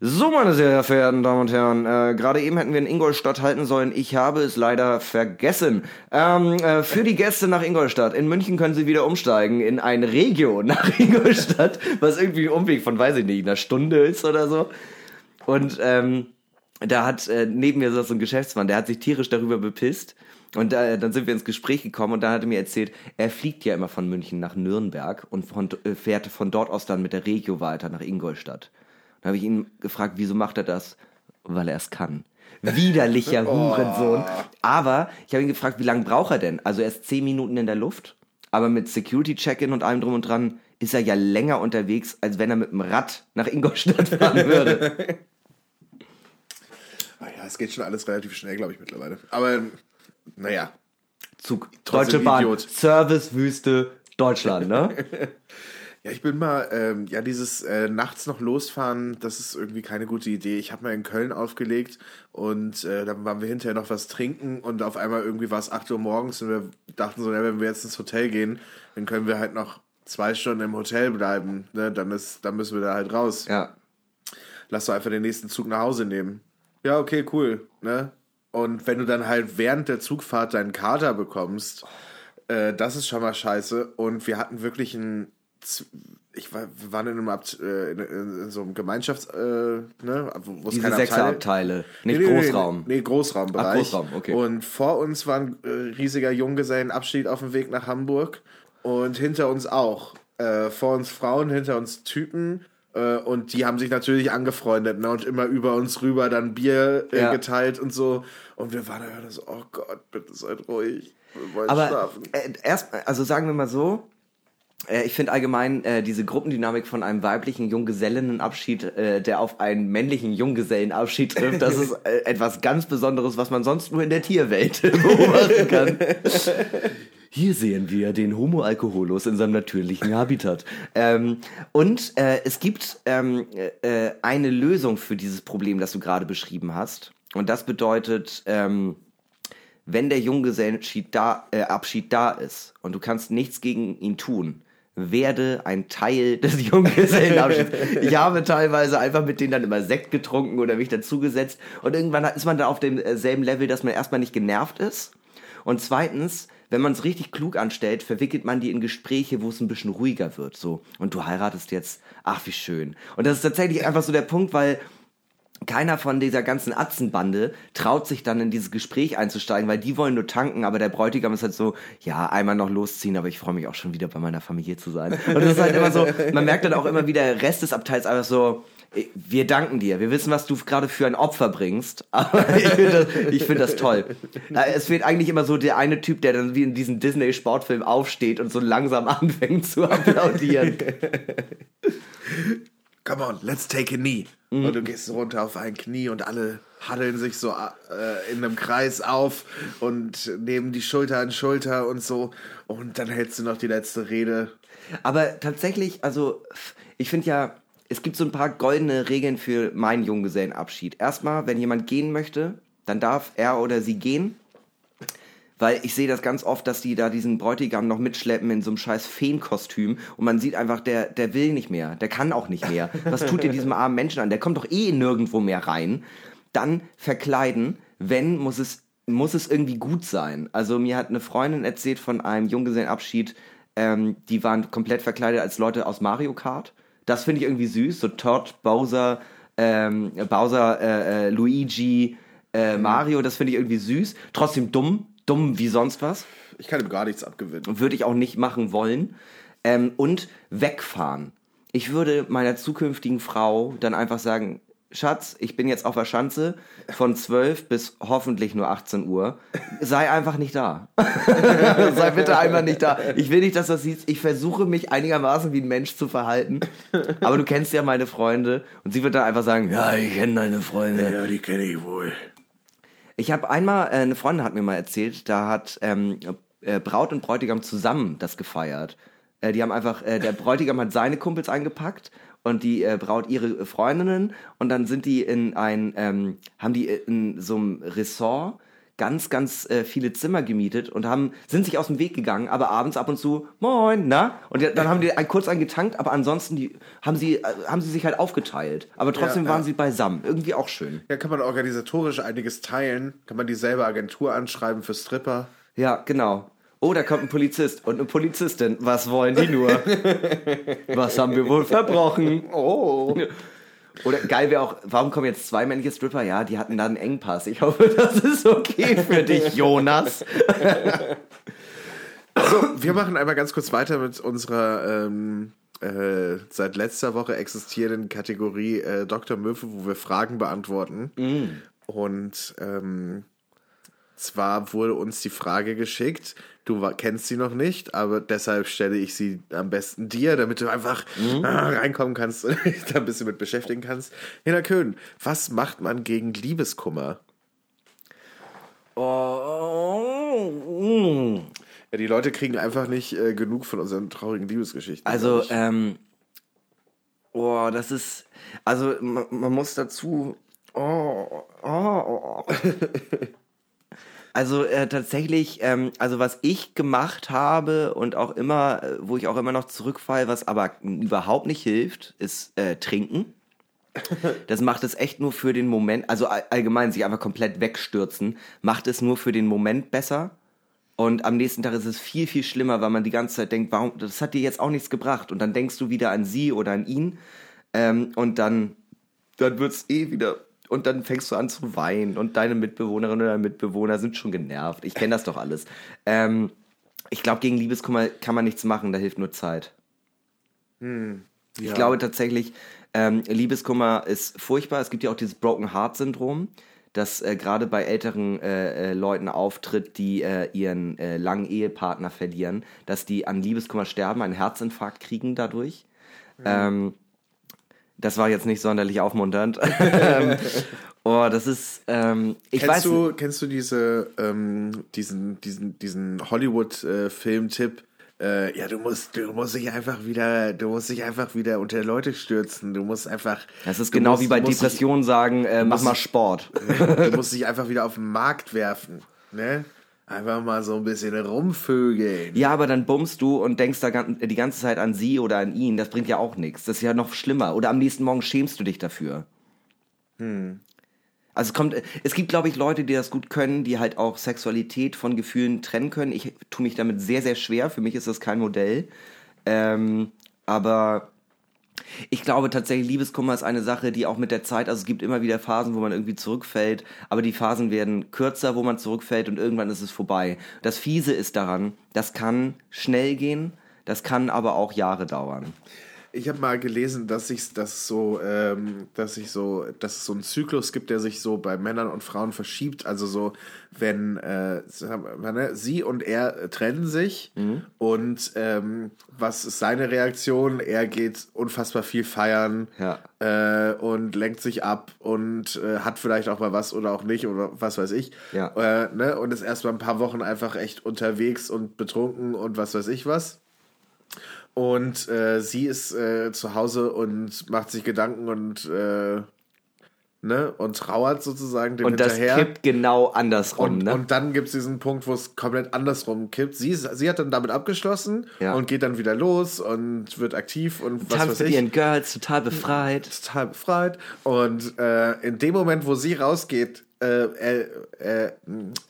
So, meine sehr verehrten Damen und Herren, äh, gerade eben hätten wir in Ingolstadt halten sollen. Ich habe es leider vergessen. Ähm, äh, für die Gäste nach Ingolstadt. In München können Sie wieder umsteigen in ein Regio nach Ingolstadt, was irgendwie ein Umweg von, weiß ich nicht, einer Stunde ist oder so. Und ähm, da hat äh, neben mir so ein Geschäftsmann, der hat sich tierisch darüber bepisst. Und äh, dann sind wir ins Gespräch gekommen und dann hat er mir erzählt, er fliegt ja immer von München nach Nürnberg und von, äh, fährt von dort aus dann mit der Regio weiter nach Ingolstadt. Dann habe ich ihn gefragt, wieso macht er das? Weil er es kann. Widerlicher Hurensohn. Aber ich habe ihn gefragt, wie lange braucht er denn? Also er ist zehn Minuten in der Luft, aber mit Security-Check-In und allem drum und dran ist er ja länger unterwegs, als wenn er mit dem Rad nach Ingolstadt fahren würde. Ah ja, es geht schon alles relativ schnell, glaube ich, mittlerweile. Aber naja. Zug. Deutsche Bahn. Servicewüste Deutschland, ne? Ja, ich bin mal, ähm, ja, dieses äh, nachts noch losfahren, das ist irgendwie keine gute Idee. Ich habe mal in Köln aufgelegt und äh, dann waren wir hinterher noch was trinken und auf einmal irgendwie war es 8 Uhr morgens und wir dachten so, ja, wenn wir jetzt ins Hotel gehen, dann können wir halt noch zwei Stunden im Hotel bleiben. Ne? Dann, ist, dann müssen wir da halt raus. ja. Lass doch einfach den nächsten Zug nach Hause nehmen. Ja, okay, cool. Ne? Und wenn du dann halt während der Zugfahrt deinen Kater bekommst, äh, das ist schon mal scheiße. Und wir hatten wirklich ein. Ich war, wir waren in einem Abt, äh, in, so einem Gemeinschafts, äh, ne, wo es Diese keine Abteile- Abteile. Nicht Nee, nee, Großraum. Nee, nee Großraumbereich. Ach, Großraum, okay. Und vor uns war ein äh, riesiger Junggesellenabschied auf dem Weg nach Hamburg und hinter uns auch. Äh, vor uns Frauen, hinter uns Typen. Äh, und die haben sich natürlich angefreundet ne? und immer über uns rüber dann Bier äh, Ja. geteilt und so. Und wir waren da so, oh Gott, bitte seid ruhig. Wir wollen Aber schlafen. erst, also sagen wir mal so, ich finde allgemein äh, diese Gruppendynamik von einem weiblichen Junggesellinnenabschied, äh, der auf einen männlichen Junggesellenabschied trifft, das ist äh, etwas ganz Besonderes, was man sonst nur in der Tierwelt beobachten kann. Hier sehen wir den Homo alcoholus in seinem natürlichen Habitat. Ähm, und äh, es gibt ähm, äh, eine Lösung für dieses Problem, das du gerade beschrieben hast. Und das bedeutet, ähm, wenn der Junggesellenabschied da, äh, Abschied da ist und du kannst nichts gegen ihn tun, werde ein Teil des Junggesellenabschieds. ich habe teilweise einfach mit denen dann immer Sekt getrunken oder mich dazugesetzt und irgendwann ist man dann auf demselben Level, dass man erstmal nicht genervt ist und zweitens, wenn man es richtig klug anstellt, verwickelt man die in Gespräche, wo es ein bisschen ruhiger wird. So, und du heiratest jetzt, ach wie schön. Und das ist tatsächlich einfach so der Punkt, weil keiner von dieser ganzen Atzenbande traut sich dann in dieses Gespräch einzusteigen, weil die wollen nur tanken, aber der Bräutigam ist halt so, ja, einmal noch losziehen, aber ich freue mich auch schon wieder bei meiner Familie zu sein. Und das ist halt immer so, man merkt dann auch immer wieder, der Rest des Abteils einfach so, wir danken dir, wir wissen, was du gerade für ein Opfer bringst, aber ich finde das, find das toll. Es fehlt eigentlich immer so der eine Typ, der dann wie in diesem Disney-Sportfilm aufsteht und so langsam anfängt zu applaudieren. Come on, let's take a knee. Mhm. Und du gehst runter auf ein Knie und alle haddeln sich so äh, in einem Kreis auf und nehmen die Schulter an Schulter und so. Und dann hältst du noch die letzte Rede. Aber tatsächlich, also ich finde ja, es gibt so ein paar goldene Regeln für meinen Junggesellenabschied. Erstmal, wenn jemand gehen möchte, dann darf er oder sie gehen. Weil ich sehe das ganz oft, dass die da diesen Bräutigam noch mitschleppen in so einem scheiß Feenkostüm und man sieht einfach, der, der will nicht mehr, der kann auch nicht mehr. Was tut ihr diesem armen Menschen an? Der kommt doch eh nirgendwo mehr rein. Dann verkleiden, wenn, muss es, muss es irgendwie gut sein. Also mir hat eine Freundin erzählt von einem Junggesellenabschied, ähm, die waren komplett verkleidet als Leute aus Mario Kart. Das finde ich irgendwie süß, so Todd, Bowser, ähm, Bowser, äh, äh, Luigi, äh, Mario, das finde ich irgendwie süß. Trotzdem dumm, dumm wie sonst was. Ich kann ihm gar nichts abgewinnen. Würde ich auch nicht machen wollen. Ähm, und wegfahren. Ich würde meiner zukünftigen Frau dann einfach sagen, Schatz, ich bin jetzt auf der Schanze von 12 bis hoffentlich nur 18 Uhr. Sei einfach nicht da. Sei bitte einfach nicht da. Ich will nicht, dass du das siehst. Ich versuche mich einigermaßen wie ein Mensch zu verhalten. Aber du kennst ja meine Freunde. Und sie wird dann einfach sagen, ja, ich kenne deine Freunde. Ja, die kenne ich wohl. Ich habe einmal, äh, eine Freundin hat mir mal erzählt, da hat ähm, äh, Braut und Bräutigam zusammen das gefeiert. Äh, die haben einfach, äh, der Bräutigam hat seine Kumpels eingepackt und die äh, Braut ihre Freundinnen und dann sind die in ein, ähm, haben die in so einem Ressort ganz, ganz äh, viele Zimmer gemietet und haben, sind sich aus dem Weg gegangen, aber abends ab und zu, moin, na? Und dann haben die ein, kurz einen getankt, aber ansonsten die, haben, sie, äh, haben sie sich halt aufgeteilt. Aber trotzdem Ja, waren ja. sie beisammen. Irgendwie auch schön. Ja, kann man organisatorisch einiges teilen. Kann man dieselbe Agentur anschreiben für Stripper. Ja, genau. Oh, da kommt ein Polizist und eine Polizistin. Was wollen die nur? Was haben wir wohl verbrochen? Oh. Oder geil wäre auch, warum kommen jetzt zwei männliche Stripper? Ja, die hatten da einen Engpass. Ich hoffe, das ist okay für dich, Jonas. Wir machen einmal ganz kurz weiter mit unserer ähm, äh, seit letzter Woche existierenden Kategorie äh, Dr. Möwe, wo wir Fragen beantworten. Und ähm, zwar wurde uns die Frage geschickt, du kennst sie noch nicht, aber deshalb stelle ich sie am besten dir, damit du einfach ah, reinkommen kannst und dich da ein bisschen mit beschäftigen kannst. Hina Köhn, was macht man gegen Liebeskummer? Oh, Ja, die Leute kriegen einfach nicht äh, genug von unseren traurigen Liebesgeschichten. Also, ähm, oh, das ist, also man, man muss dazu, oh, oh, oh. Also äh, tatsächlich, ähm, also was ich gemacht habe und auch immer, äh, wo ich auch immer noch zurückfalle, was aber überhaupt nicht hilft, ist äh, trinken. Das macht es echt nur für den Moment, also all- allgemein sich einfach komplett wegstürzen, macht es nur für den Moment besser. Und am nächsten Tag ist es viel, viel schlimmer, weil man die ganze Zeit denkt, warum, das hat dir jetzt auch nichts gebracht. Und dann denkst du wieder an sie oder an ihn. Ähm, und dann, dann wird's eh wieder. Und dann fängst du an zu weinen. Und deine Mitbewohnerin oder Mitbewohner sind schon genervt. Ich kenne das doch alles. Ähm, ich glaube, gegen Liebeskummer kann man nichts machen, da hilft nur Zeit. Ich glaube tatsächlich, ähm, Liebeskummer ist furchtbar. Es gibt ja auch dieses Broken Heart Syndrom, das äh, gerade bei älteren äh, äh, Leuten auftritt, die äh, ihren äh, langen Ehepartner verlieren, dass die an Liebeskummer sterben, einen Herzinfarkt kriegen dadurch. Ähm, das war jetzt nicht sonderlich aufmunternd. Ähm, oh, das ist, ähm, ich kennst weiß du, kennst du diese, ähm, diesen, diesen, diesen Hollywood-Film-Tipp? Äh, ja, du musst, du musst dich einfach wieder, du musst dich einfach wieder unter Leute stürzen. Du musst einfach. Das ist genau musst- wie bei Depressionen sagen, äh, mach mal Sport. Du musst dich einfach wieder auf den Markt werfen, ne? Einfach mal so ein bisschen rumvögeln. Ja, aber dann bummst du und denkst da die ganze Zeit an sie oder an ihn. Das bringt ja auch nichts. Das ist ja noch schlimmer. Oder am nächsten Morgen schämst du dich dafür. Also es kommt, es gibt, glaube ich, Leute, die das gut können, die halt auch Sexualität von Gefühlen trennen können. Ich tue mich damit sehr, sehr schwer. Für mich ist das kein Modell. Ähm, aber ich glaube tatsächlich, Liebeskummer ist eine Sache, die auch mit der Zeit, also es gibt immer wieder Phasen, wo man irgendwie zurückfällt, aber die Phasen werden kürzer, wo man zurückfällt und irgendwann ist es vorbei. Das Fiese ist daran, das kann schnell gehen, das kann aber auch Jahre dauern. Ich habe mal gelesen, dass sich das so, ähm, dass sich so, dass es so einen Zyklus gibt, der sich so bei Männern und Frauen verschiebt. Also so, wenn äh, ne, sie und er trennen sich und ähm, was ist seine Reaktion? Er geht unfassbar viel feiern Ja. äh, und lenkt sich ab und äh, hat vielleicht auch mal was oder auch nicht oder was weiß ich. Ja. Äh, ne? Und ist erst mal ein paar Wochen einfach echt unterwegs und betrunken und was weiß ich was. Und äh, sie ist äh, zu Hause und macht sich Gedanken und äh, ne und trauert sozusagen dem Und das hinterher. kippt genau andersrum, und, ne? und dann gibt es diesen Punkt, wo es komplett andersrum kippt. Sie, sie hat dann damit abgeschlossen Ja. und geht dann wieder los und wird aktiv und was Tanzt weiß mit ich ihren Girls, total befreit. total befreit. Und äh, in dem Moment, wo sie rausgeht, äh, er, äh,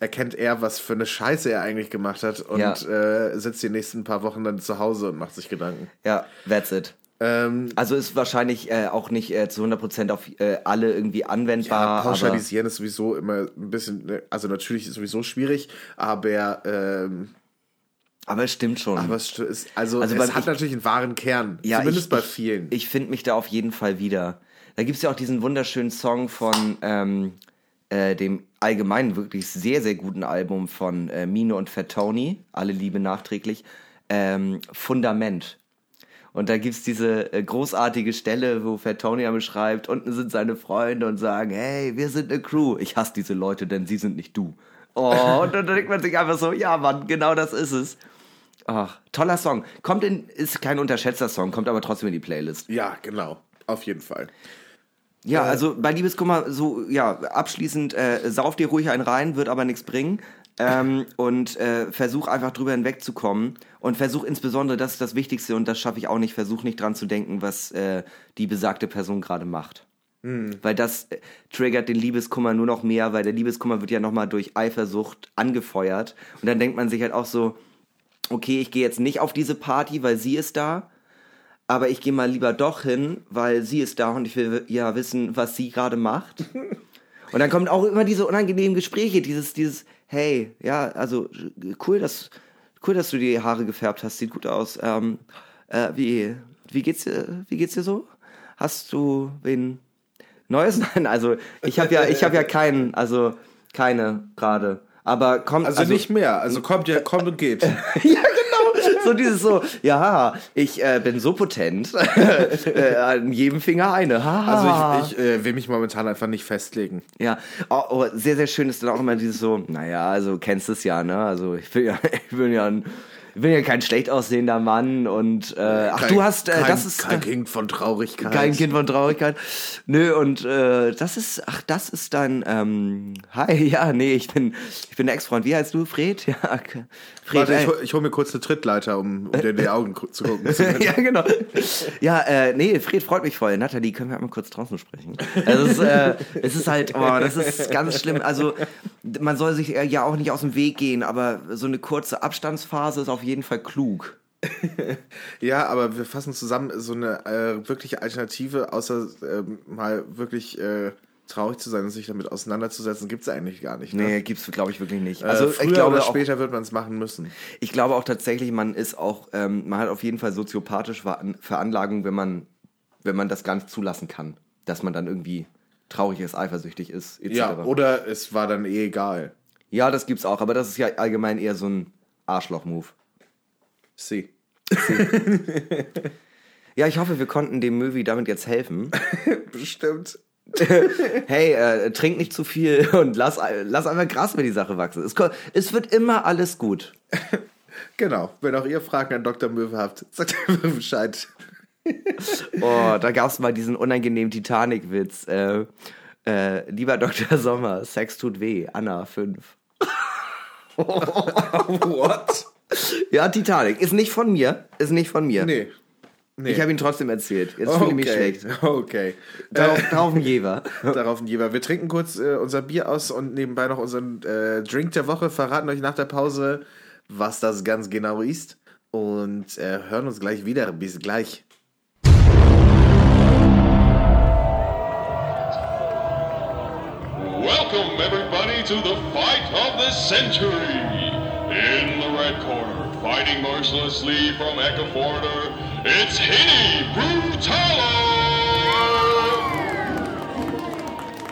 erkennt er, was für eine Scheiße er eigentlich gemacht hat und Ja. äh, sitzt die nächsten paar Wochen dann zu Hause und macht sich Gedanken. Ja, that's it. Ähm, Also ist wahrscheinlich äh, auch nicht äh, zu 100% auf äh, alle irgendwie anwendbar. ja, pauschalisieren ist sowieso immer ein bisschen, ne, also natürlich ist sowieso schwierig, aber, ähm, aber, es stimmt schon. aber es ist, also, Also es hat ich- natürlich einen wahren Kern. Ja, zumindest ich, bei ich, vielen. Ich finde mich da auf jeden Fall wieder. Da gibt's ja auch diesen wunderschönen Song von ähm, äh, dem allgemein wirklich sehr, sehr guten Album von äh, Mino und Fat Tony, alle Liebe nachträglich, ähm, Fundament. Und da gibt's diese äh, großartige Stelle, wo Fat Tony beschreibt, unten sind seine Freunde und sagen, hey, wir sind eine Crew. Ich hasse diese Leute, denn sie sind nicht du. Oh, und dann denkt man sich einfach so, ja Mann, genau das ist es. Ach, toller Song. Kommt in, ist kein unterschätzter Song, kommt aber trotzdem in die Playlist. ja, genau. Auf jeden Fall. Ja, also bei Liebeskummer so, ja, abschließend, äh, sauf dir ruhig einen rein, wird aber nichts bringen. Ähm, und äh, versuch einfach drüber hinwegzukommen. Und versuch insbesondere, das ist das Wichtigste und das schaffe ich auch nicht, versuch nicht dran zu denken, was äh, die besagte Person gerade macht. Weil das äh, triggert den Liebeskummer nur noch mehr, weil der Liebeskummer wird ja nochmal durch Eifersucht angefeuert. Und dann denkt man sich halt auch so, okay, ich gehe jetzt nicht auf diese Party, weil sie ist da, aber ich gehe mal lieber doch hin, weil sie ist da und ich will ja wissen, was sie gerade macht. Und dann kommen auch immer diese unangenehmen Gespräche, dieses, dieses, hey, ja, also cool, dass, cool, dass du die Haare gefärbt hast, sieht gut aus. Ähm, äh, wie, wie geht's dir, wie geht's dir so? Hast du wen Neues? Nein, also ich habe ja, ich habe ja keinen, also keine gerade. Aber kommt Also, nicht mehr. Also kommt ja, kommt und geht. ja. So dieses so, ja, ich äh, bin so potent. äh, an jedem Finger eine. Also ich, ich äh, will mich momentan einfach nicht festlegen. Ja, oh, oh, sehr, sehr schön ist dann auch immer dieses so, naja, also kennst es ja, ne? Also ich bin ja, ich bin ja ein, ich bin ja kein schlecht aussehender Mann und äh, ach, Kein- du hast, äh, kein, das ist kein Kind von Traurigkeit. kein Kind von Traurigkeit. Nö, und äh, das ist, ach, das ist dein, ähm, hi, ja, nee, ich bin, ich bin der Ex-Freund. Wie heißt du, Fred? Ja, okay. Fred, Warte, ich, hol- ich hole mir kurz eine Trittleiter, um, um dir in die Augen gu- zu gucken. ja, genau. Ja, äh, nee, Fred freut mich voll. Nathalie, können wir einmal kurz draußen sprechen? Also es, ist, äh, es ist halt, oh, das ist ganz schlimm. Also man soll sich äh, ja auch nicht aus dem Weg gehen, aber so eine kurze Abstandsphase ist auf jeden Fall klug. Ja, aber wir fassen zusammen so eine äh, wirkliche Alternative, außer ähm, mal wirklich äh, traurig zu sein und sich damit auseinanderzusetzen, gibt's eigentlich gar nicht. Ne? Nee, gibt's, glaube ich, wirklich nicht. Also Also früher ich glaube oder auch, später wird man es machen müssen. ich glaube auch tatsächlich, man ist auch, ähm, man hat auf jeden Fall soziopathische Veran- Veranlagung, wenn man, wenn man das gar nicht zulassen kann, dass man dann irgendwie traurig ist, eifersüchtig ist, etc. Ja, oder es war dann eh egal. ja, das gibt's auch, aber das ist ja allgemein eher so ein Arschloch-Move. Sie. Ja, ich hoffe, wir konnten dem Movie damit jetzt helfen. Bestimmt. hey, äh, trink nicht zu viel und lass, lass einfach Gras über die Sache wachsen. Es, es wird immer alles gut. Genau. Wenn auch ihr Fragen an Dr. Möwe habt, sagt einfach Bescheid. Oh, da gab's mal diesen unangenehmen Titanic-Witz. Äh, äh, lieber Dr. Sommer, Sex tut weh. Anna 5. What? Ja, Titanic. Ist nicht von mir. Ist nicht von mir. Nee. nee. Ich habe ihn trotzdem erzählt. Jetzt fühle ich mich okay. schlecht. Okay. Darauf, darauf ein Jever. Darauf ein Jeber. Wir trinken kurz äh, unser Bier aus und nebenbei noch unseren äh, Drink der Woche. Verraten euch nach der Pause, was das ganz genau ist. Und äh, hören uns gleich wieder. Bis gleich. Welcome, everybody, to the fight of the century. In the red corner, fighting mercilessly from Echaforder, it's Hitty Brutalo!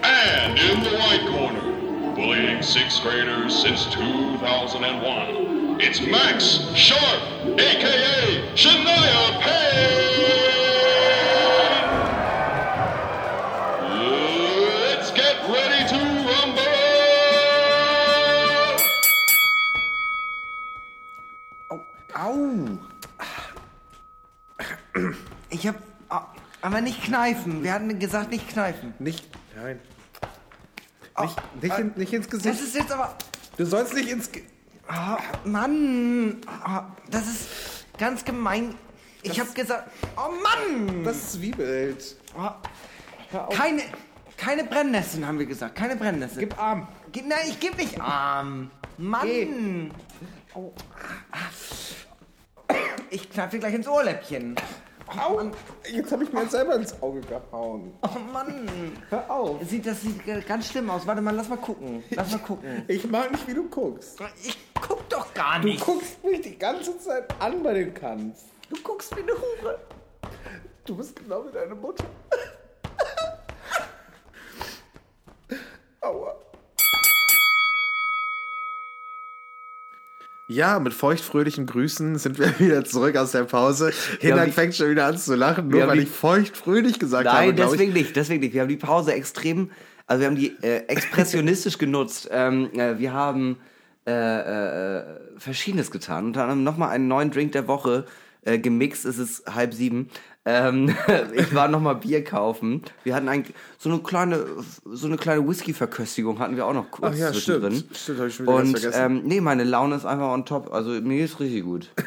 And in the white corner, bullying sixth graders since 2001, it's Max Sharp, aka Shania Payne! Aber nicht kneifen. Wir hatten gesagt, nicht kneifen. Nicht. Nein. Nicht, nicht, in, nicht ins Gesicht. Das ist jetzt aber. Du sollst nicht ins. Ge Ah, Mann! Ah, Das ist ganz gemein. Ich hab gesagt. Oh Mann! das Zwiebelt. Ah, Keine, keine Brennnesseln haben wir gesagt. Keine Brennnesseln. Gib Arm. Gib, nein, ich geb nicht Arm. Mann! Oh. Ich knall dir gleich ins Ohrläppchen. Au! Jetzt habe ich mir selber ins Auge gehauen. Oh Mann! Hör auf. Sieht, das sieht ganz schlimm aus. Warte mal, lass mal gucken. Lass mal gucken. Ich mag nicht, wie du guckst. Ich guck doch gar Du nicht. guckst mich die ganze Zeit an bei den Kanz. Du guckst wie eine Hure. Du bist genau wie deine Mutter. Aua. Ja, mit feuchtfröhlichen Grüßen sind wir wieder zurück aus der Pause. Hinak fängt schon wieder an zu lachen, nur weil ich feuchtfröhlich gesagt habe. Nein, deswegen nicht, deswegen nicht. Wir haben die Pause extrem, also wir haben die äh, expressionistisch genutzt. Ähm, äh, wir haben äh, äh, äh, Verschiedenes getan. Unter anderem nochmal einen neuen Drink der Woche Äh, gemixt ist es halb sieben. Ähm, ich war noch mal Bier kaufen. Wir hatten eigentlich so eine kleine, so eine kleine Whisky-Verköstigung hatten wir auch noch kurz Ach ja, zwischendrin. stimmt. Stimmt, hab ich schon wieder Und vergessen. ähm, nee, meine Laune ist einfach on top. Also mir ist richtig gut.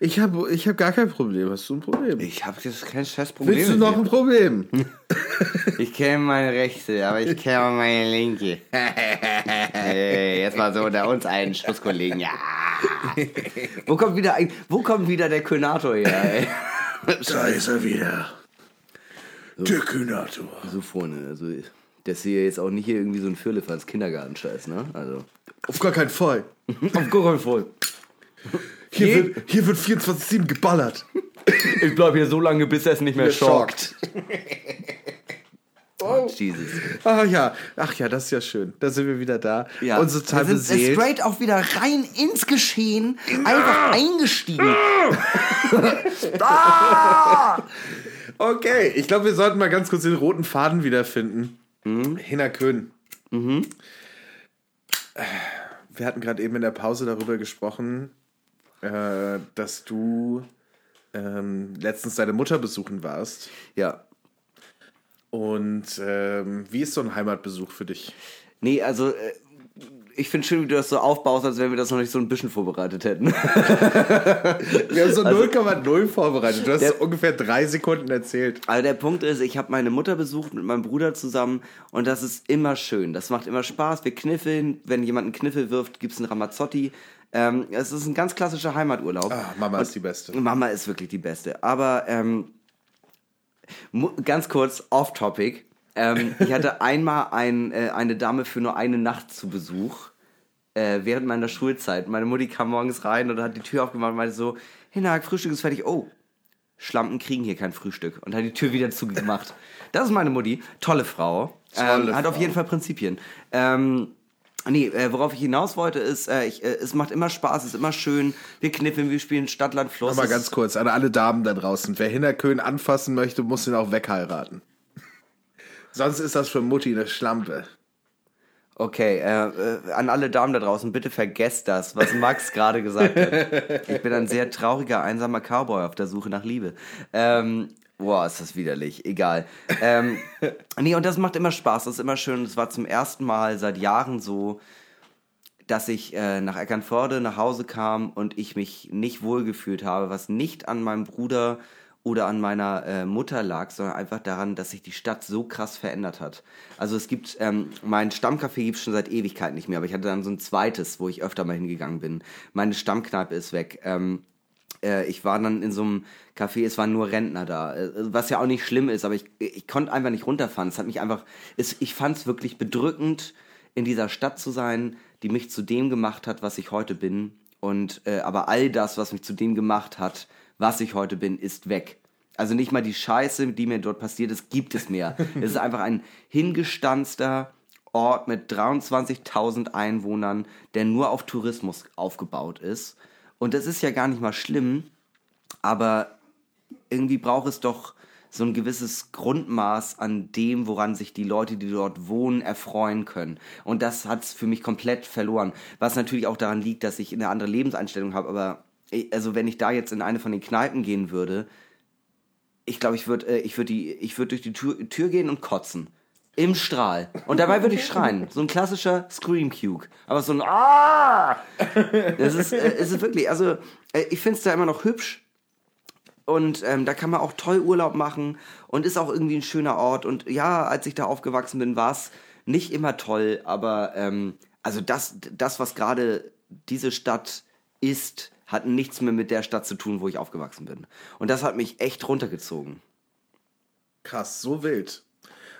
Ich habe ich hab gar kein Problem. Hast du ein Problem? Ich habe jetzt kein Scheißproblem. Willst du noch ein Problem? Ich kenne meine rechte, aber ich kenne meine linke. jetzt mal so unter uns einen Schusskollegen. Ja. Wo kommt wieder ein, wo kommt wieder der Könator her? Ey? Da ist er wieder. Der Kühnator. So vorne, also das hier jetzt auch nicht hier irgendwie so ein Firlefanz Kindergartenscheiß, ne? Also Auf gar keinen Fall. auf Gurgeln voll. Hier, Nee. wird, hier wird 24-7 geballert. Ich bleib hier so lange, bis es nicht mehr schockt. Oh. Jesus. Ach ja, ach ja, das ist ja schön. Da sind wir wieder da. Ja, Und total wir sind beseelt. straight auch wieder rein ins Geschehen, einfach eingestiegen. ah! Okay, ich glaube, wir sollten mal ganz kurz den roten Faden wiederfinden. Mhm. Hinner Köhn. Wir hatten gerade eben in der Pause darüber gesprochen, äh, dass du ähm, letztens deine Mutter besuchen warst. Ja, Und ähm, wie ist so ein Heimatbesuch für dich? Nee, also äh, ich finde schön, wie du das so aufbaust, als wenn wir das noch nicht so ein bisschen vorbereitet hätten. Wir haben so 0,0 vorbereitet. Du hast Der- ungefähr drei Sekunden erzählt. Also der Punkt ist, ich habe meine Mutter besucht mit meinem Bruder zusammen und das ist immer schön. Das macht immer Spaß. Wir kniffeln. Wenn jemand einen Kniffel wirft, gibt's einen Ramazzotti. Ähm, es ist ein ganz klassischer Heimaturlaub. Ah, Mama ist die Beste. Mama ist wirklich die Beste. Aber ähm, ganz kurz off-topic. Ähm, ich hatte einmal ein, äh, eine Dame für nur eine Nacht zu Besuch äh, während meiner Schulzeit. Meine Mutti kam morgens rein und hat die Tür aufgemacht und meinte so, Hinak, Frühstück ist fertig. Oh, Schlampen kriegen hier kein Frühstück. Und hat die Tür wieder zugemacht. Das ist meine Mutti. Tolle Frau. Tolle ähm, hat auf jeden Fall Prinzipien. Ähm, Nee, äh, worauf ich hinaus wollte, ist, äh, ich, äh, es macht immer Spaß, es ist immer schön. Wir kniffen, wir spielen Stadt, Land, Fluss. Mal Es- ganz kurz an alle Damen da draußen. Wer Hinner Köhn anfassen möchte, muss ihn auch wegheiraten. Sonst ist das für Mutti eine Schlampe. Okay, äh, äh, an alle Damen da draußen, bitte vergesst das, was Max gerade gesagt hat. Ich bin ein sehr trauriger, einsamer Cowboy auf der Suche nach Liebe. Ähm, boah, ist das widerlich. Egal. Ähm, nee, und das macht immer Spaß, das ist immer schön. Es war zum ersten Mal seit Jahren so, dass ich äh, nach Eckernförde nach Hause kam und ich mich nicht wohlgefühlt habe, was nicht an meinem Bruder oder an meiner äh, Mutter lag, sondern einfach daran, dass sich die Stadt so krass verändert hat. Also es gibt, ähm, mein Stammcafé gibt es schon seit Ewigkeit nicht mehr, aber ich hatte dann so ein zweites, wo ich öfter mal hingegangen bin. Meine Stammkneipe ist weg. Ähm, äh, ich war dann in so einem Café, es waren nur Rentner da, äh, was ja auch nicht schlimm ist, aber ich, ich konnte einfach nicht runterfahren. Es hat mich einfach, es, ich fand es wirklich bedrückend, in dieser Stadt zu sein, die mich zu dem gemacht hat, was ich heute bin. Und äh, aber all das, was mich zu dem gemacht hat, was ich heute bin, ist weg. Also nicht mal die Scheiße, die mir dort passiert ist, gibt es mehr. es ist einfach ein hingestanzter Ort mit 23.000 Einwohnern, der nur auf Tourismus aufgebaut ist. Und das ist ja gar nicht mal schlimm, aber irgendwie braucht es doch so ein gewisses Grundmaß an dem, woran sich die Leute, die dort wohnen, erfreuen können. Und das hat es für mich komplett verloren. Was natürlich auch daran liegt, dass ich eine andere Lebenseinstellung habe. Aber ich- also wenn ich da jetzt in eine von den Kneipen gehen würde, ich glaube, ich würde ich würd würd durch die Tür, Tür gehen und kotzen. Im Strahl. Und dabei würde ich schreien. So ein klassischer Scream Puke. Aber so ein Ah! Das ist, äh, ist wirklich, also äh, ich finde es da immer noch hübsch. Und ähm, da kann man auch toll Urlaub machen und ist auch irgendwie ein schöner Ort. Und ja, als ich da aufgewachsen bin, war es nicht immer toll, aber ähm, also das, das, was gerade diese Stadt ist, hat nichts mehr mit der Stadt zu tun, wo ich aufgewachsen bin. Und das hat mich echt runtergezogen. Krass, so wild.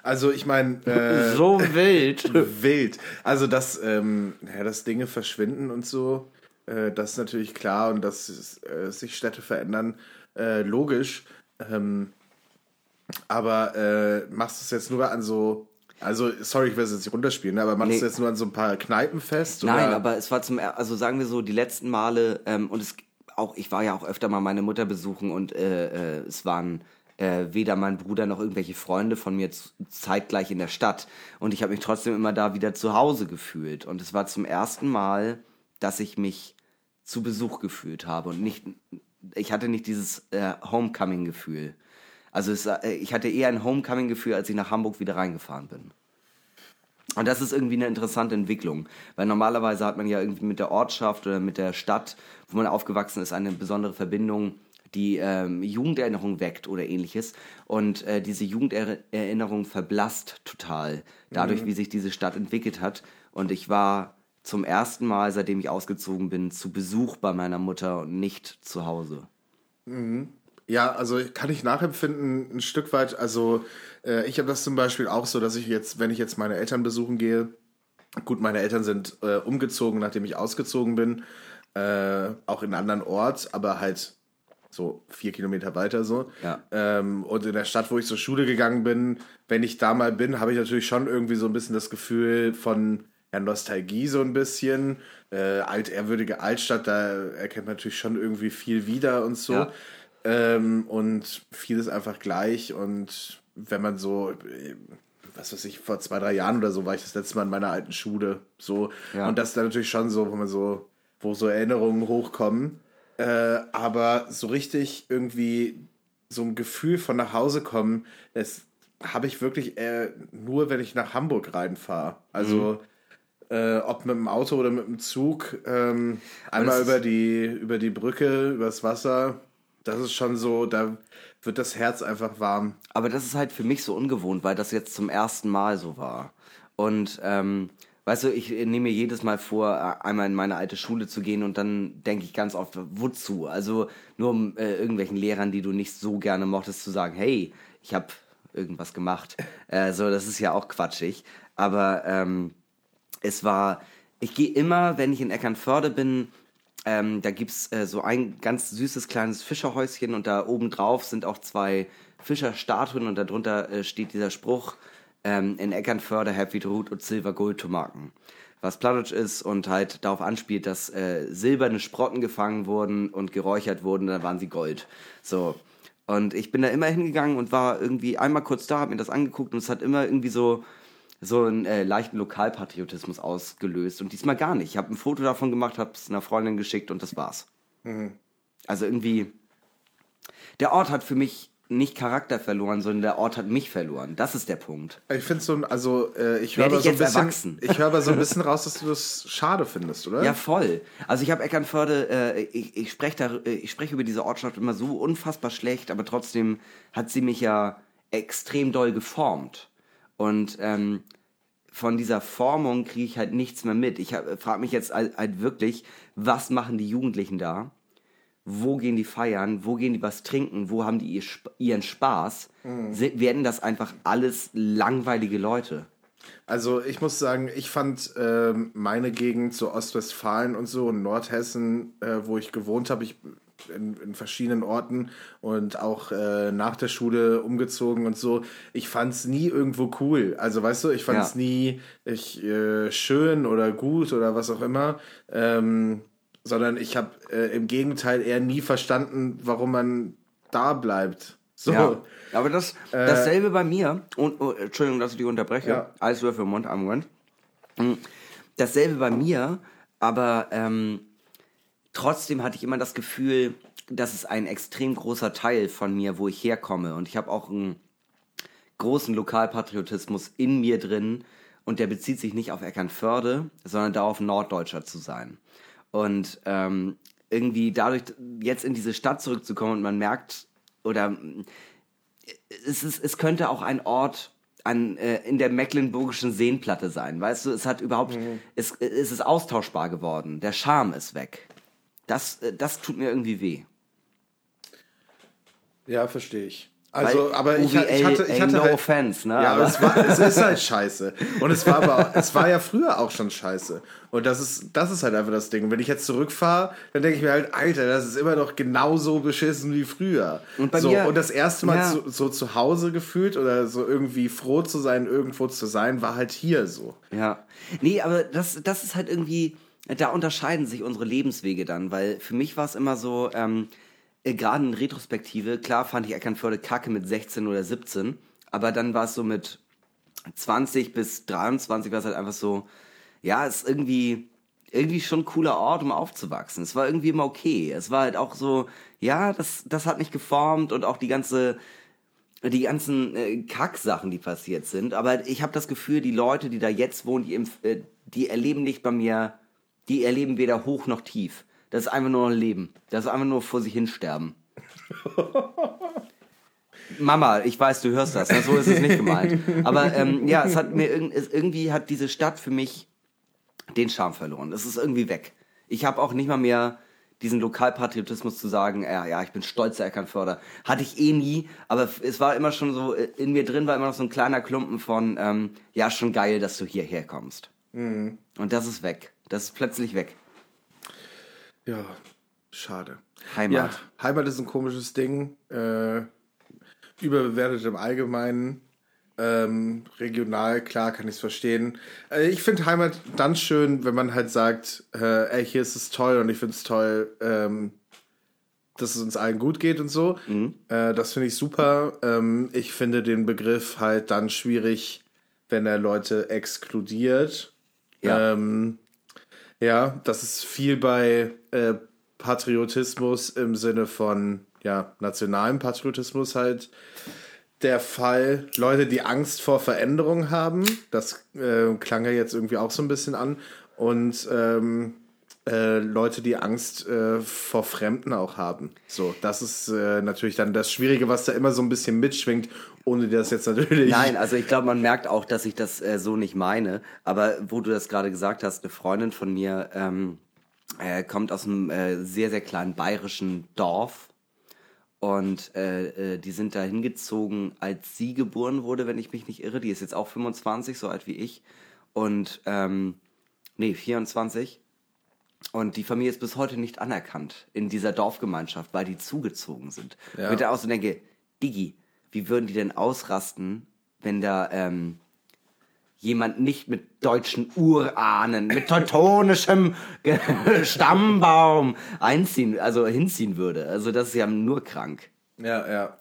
Also ich meine, äh, so wild. wild. Also dass, ähm, ja, dass Dinge verschwinden und so, äh, das ist natürlich klar und dass äh, sich Städte verändern, äh, logisch. Ähm, aber äh, machst du es jetzt nur an so, also sorry, ich will es jetzt nicht runterspielen, ne, aber machst du Nee. es jetzt nur an so ein paar Kneipen fest? Nein, oder? aber es war zum, also sagen wir so, die letzten Male, ähm, und es auch, ich war ja auch öfter mal meine Mutter besuchen und äh, äh, es waren äh, weder mein Bruder noch irgendwelche Freunde von mir zeitgleich in der Stadt. Und ich habe mich trotzdem immer da wieder zu Hause gefühlt. Und es war zum ersten Mal, dass ich mich zu Besuch gefühlt habe und nicht, ich hatte nicht dieses äh, Homecoming-Gefühl. Also es, äh, ich hatte eher ein Homecoming-Gefühl, als ich nach Hamburg wieder reingefahren bin. Und das ist irgendwie eine interessante Entwicklung, weil normalerweise hat man ja irgendwie mit der Ortschaft oder mit der Stadt, wo man aufgewachsen ist, eine besondere Verbindung, die ähm, Jugenderinnerung weckt oder ähnliches. Und äh, diese Jugenderinnerung verblasst total dadurch, mhm. wie sich diese Stadt entwickelt hat. Und ich war zum ersten Mal, seitdem ich ausgezogen bin, zu Besuch bei meiner Mutter und nicht zu Hause. Mhm. Ja, also kann ich nachempfinden ein Stück weit. Also äh, ich habe das zum Beispiel auch so, dass ich jetzt, wenn ich jetzt meine Eltern besuchen gehe, gut, meine Eltern sind äh, umgezogen, nachdem ich ausgezogen bin, äh, auch in einen anderen Ort, aber halt so vier Kilometer weiter so. Ja. Ähm, und in der Stadt, wo ich zur Schule gegangen bin, wenn ich da mal bin, habe ich natürlich schon irgendwie so ein bisschen das Gefühl von ja, Nostalgie so ein bisschen. Äh, altehrwürdige Altstadt, da erkennt man natürlich schon irgendwie viel wieder und so. Ja. Ähm, und vieles einfach gleich. Und wenn man so, was weiß ich, vor zwei, drei Jahren oder so war ich das letzte Mal in meiner alten Schule. So. Ja. Und das ist dann natürlich schon so, wo man so, wo so Erinnerungen hochkommen. Äh, aber so richtig irgendwie so ein Gefühl von nach Hause kommen, das habe ich wirklich äh, nur, wenn ich nach Hamburg reinfahre. Also mhm. äh, ob mit dem Auto oder mit dem Zug, ähm, einmal über die, über die Brücke, übers Wasser das ist schon so, da wird das Herz einfach warm. Aber das ist halt für mich so ungewohnt, weil das jetzt zum ersten Mal so war. Und ähm, weißt du, ich nehme mir jedes Mal vor, einmal in meine alte Schule zu gehen und dann denke ich ganz oft, wozu? Also nur um äh, irgendwelchen Lehrern, die du nicht so gerne mochtest, zu sagen, hey, ich habe irgendwas gemacht. Äh, so, das ist ja auch quatschig. Aber ähm, es war, ich gehe immer, wenn ich in Eckernförde bin, ähm, da gibt's äh, so ein ganz süßes kleines Fischerhäuschen und da oben drauf sind auch zwei Fischerstatuen und darunter äh, steht dieser Spruch ähm, in Eckernförde Happy Root und Silver Gold to Marken. Was Plattdeutsch ist und halt darauf anspielt, dass äh, silberne Sprotten gefangen wurden und geräuchert wurden, dann waren sie Gold. So. Und ich bin da immer hingegangen und war irgendwie einmal kurz da, hab mir das angeguckt und es hat immer irgendwie so, so einen äh, leichten Lokalpatriotismus ausgelöst. Und diesmal gar nicht. Ich habe ein Foto davon gemacht, habe es einer Freundin geschickt und das war's. Mhm. Also irgendwie, der Ort hat für mich nicht Charakter verloren, sondern der Ort hat mich verloren. Das ist der Punkt. Ich finde so, also äh, ich höre so ein bisschen, erwachsen. ich höre aber so ein bisschen raus, dass du das schade findest, oder? Ja, voll. Also ich habe Eckernförde, äh, ich, ich spreche da, äh, ich spreche über diese Ortschaft immer so unfassbar schlecht, aber trotzdem hat sie mich ja extrem doll geformt. Und ähm, von dieser Formung kriege ich halt nichts mehr mit. Ich frage mich jetzt halt, halt wirklich, was machen die Jugendlichen da? Wo gehen die feiern? Wo gehen die was trinken? Wo haben die ihr, ihren Spaß? Mhm. werden das einfach alles langweilige Leute? Also ich muss sagen, ich fand äh, meine Gegend, so Ostwestfalen und so, Nordhessen, äh, wo ich gewohnt habe, ich in, in verschiedenen Orten und auch äh, nach der Schule umgezogen und so. Ich fand es nie irgendwo cool. Also weißt du, ich fand es ja. nie ich, äh, schön oder gut oder was auch immer. Ähm, sondern ich habe äh, im Gegenteil eher nie verstanden, warum man da bleibt. So. Ja, aber das äh, dasselbe bei mir. Und oh, Entschuldigung, dass ich dich unterbreche. Ja. Eiswürfel im Mund, am Moment. Hm, dasselbe bei mir, aber ähm, trotzdem hatte ich immer das Gefühl, das ist ein extrem großer Teil von mir, wo ich herkomme. Und ich habe auch einen großen Lokalpatriotismus in mir drin. Und der bezieht sich nicht auf Eckernförde, sondern darauf, Norddeutscher zu sein. Und ähm, irgendwie dadurch jetzt in diese Stadt zurückzukommen und man merkt, oder es, ist, es könnte auch ein Ort an, äh, in der mecklenburgischen Seenplatte sein. Weißt du, es hat überhaupt, mhm. es, es ist austauschbar geworden. Der Charme ist weg. Das, äh, das tut mir irgendwie weh. Ja, verstehe ich. Also, Weil aber ich, ich, hatte, ich hatte no halt, offense, ne? Ja, aber es, war, es ist halt scheiße. Und es war aber, es war ja früher auch schon scheiße. Und das ist, das ist halt einfach das Ding. Und wenn ich jetzt zurückfahre, dann denke ich mir halt, Alter, das ist immer noch genauso beschissen wie früher. Und bei so, mir, und das erste Mal ja. so, so zu Hause gefühlt oder so irgendwie froh zu sein, irgendwo zu sein, war halt hier so. Ja. Nee, aber das, das ist halt irgendwie, da unterscheiden sich unsere Lebenswege dann, weil für mich war es immer so, ähm, äh, gerade in Retrospektive, klar fand ich Eckernförde kacke mit 16 oder 17, aber dann war es so mit 20 bis 23 war es halt einfach so, ja, ist irgendwie, irgendwie schon ein cooler Ort, um aufzuwachsen. Es war irgendwie immer okay. Es war halt auch so, ja, das, das hat mich geformt und auch die ganze, die ganzen äh, Kacksachen, die passiert sind. Aber ich habe das Gefühl, die Leute, die da jetzt wohnen, die, äh, die erleben nicht bei mir, die erleben weder hoch noch tief. Das ist einfach nur ein Leben. Das ist einfach nur vor sich hinsterben. Mama, ich weiß, du hörst das, ne? so ist es nicht gemeint. Aber ähm, ja, es hat mir es, irgendwie hat diese Stadt für mich den Charme verloren. Es ist irgendwie weg. Ich habe auch nicht mal mehr diesen Lokalpatriotismus zu sagen, ja, ja, ich bin stolzer Eckernförder. Hatte ich eh nie, aber es war immer schon so, äh, in mir drin war immer noch so ein kleiner Klumpen von, ähm, ja, schon geil, dass du hierher kommst. Mhm. Und das ist weg. Das ist plötzlich weg. Ja, schade. Heimat. Ja, Heimat ist ein komisches Ding. Äh, überbewertet im Allgemeinen. Ähm, regional, klar, kann ich es verstehen. Äh, ich finde Heimat dann schön, wenn man halt sagt, äh, ey, hier ist es toll und ich finde es toll, ähm, dass es uns allen gut geht und so. Mhm. Äh, das finde ich super. Ähm, ich finde den Begriff halt dann schwierig, wenn er Leute exkludiert. Ja, ähm, ja das ist viel bei äh, Patriotismus im Sinne von ja, nationalem Patriotismus halt der Fall. Leute, die Angst vor Veränderung haben, das äh, klang ja jetzt irgendwie auch so ein bisschen an. Und ähm, äh, Leute, die Angst äh, vor Fremden auch haben. So, das ist äh, natürlich dann das Schwierige, was da immer so ein bisschen mitschwingt, ohne das jetzt natürlich. Nein, also ich glaube, man merkt auch, dass ich das äh, so nicht meine. Aber wo du das gerade gesagt hast, eine Freundin von mir ähm, äh, kommt aus einem sehr, sehr kleinen bayerischen Dorf und äh, die sind da hingezogen, als sie geboren wurde, wenn ich mich nicht irre. Die ist jetzt auch 25, so alt wie ich. Und, ähm, nee, 24. Und die Familie ist bis heute nicht anerkannt in dieser Dorfgemeinschaft, weil die zugezogen sind. Ja. Und ich da auch so denke, Digi, wie würden die denn ausrasten, wenn da ähm, jemand nicht mit deutschen Urahnen, mit teutonischem Stammbaum einziehen, also hinziehen würde. Also das ist ja nur krank. Ja, ja.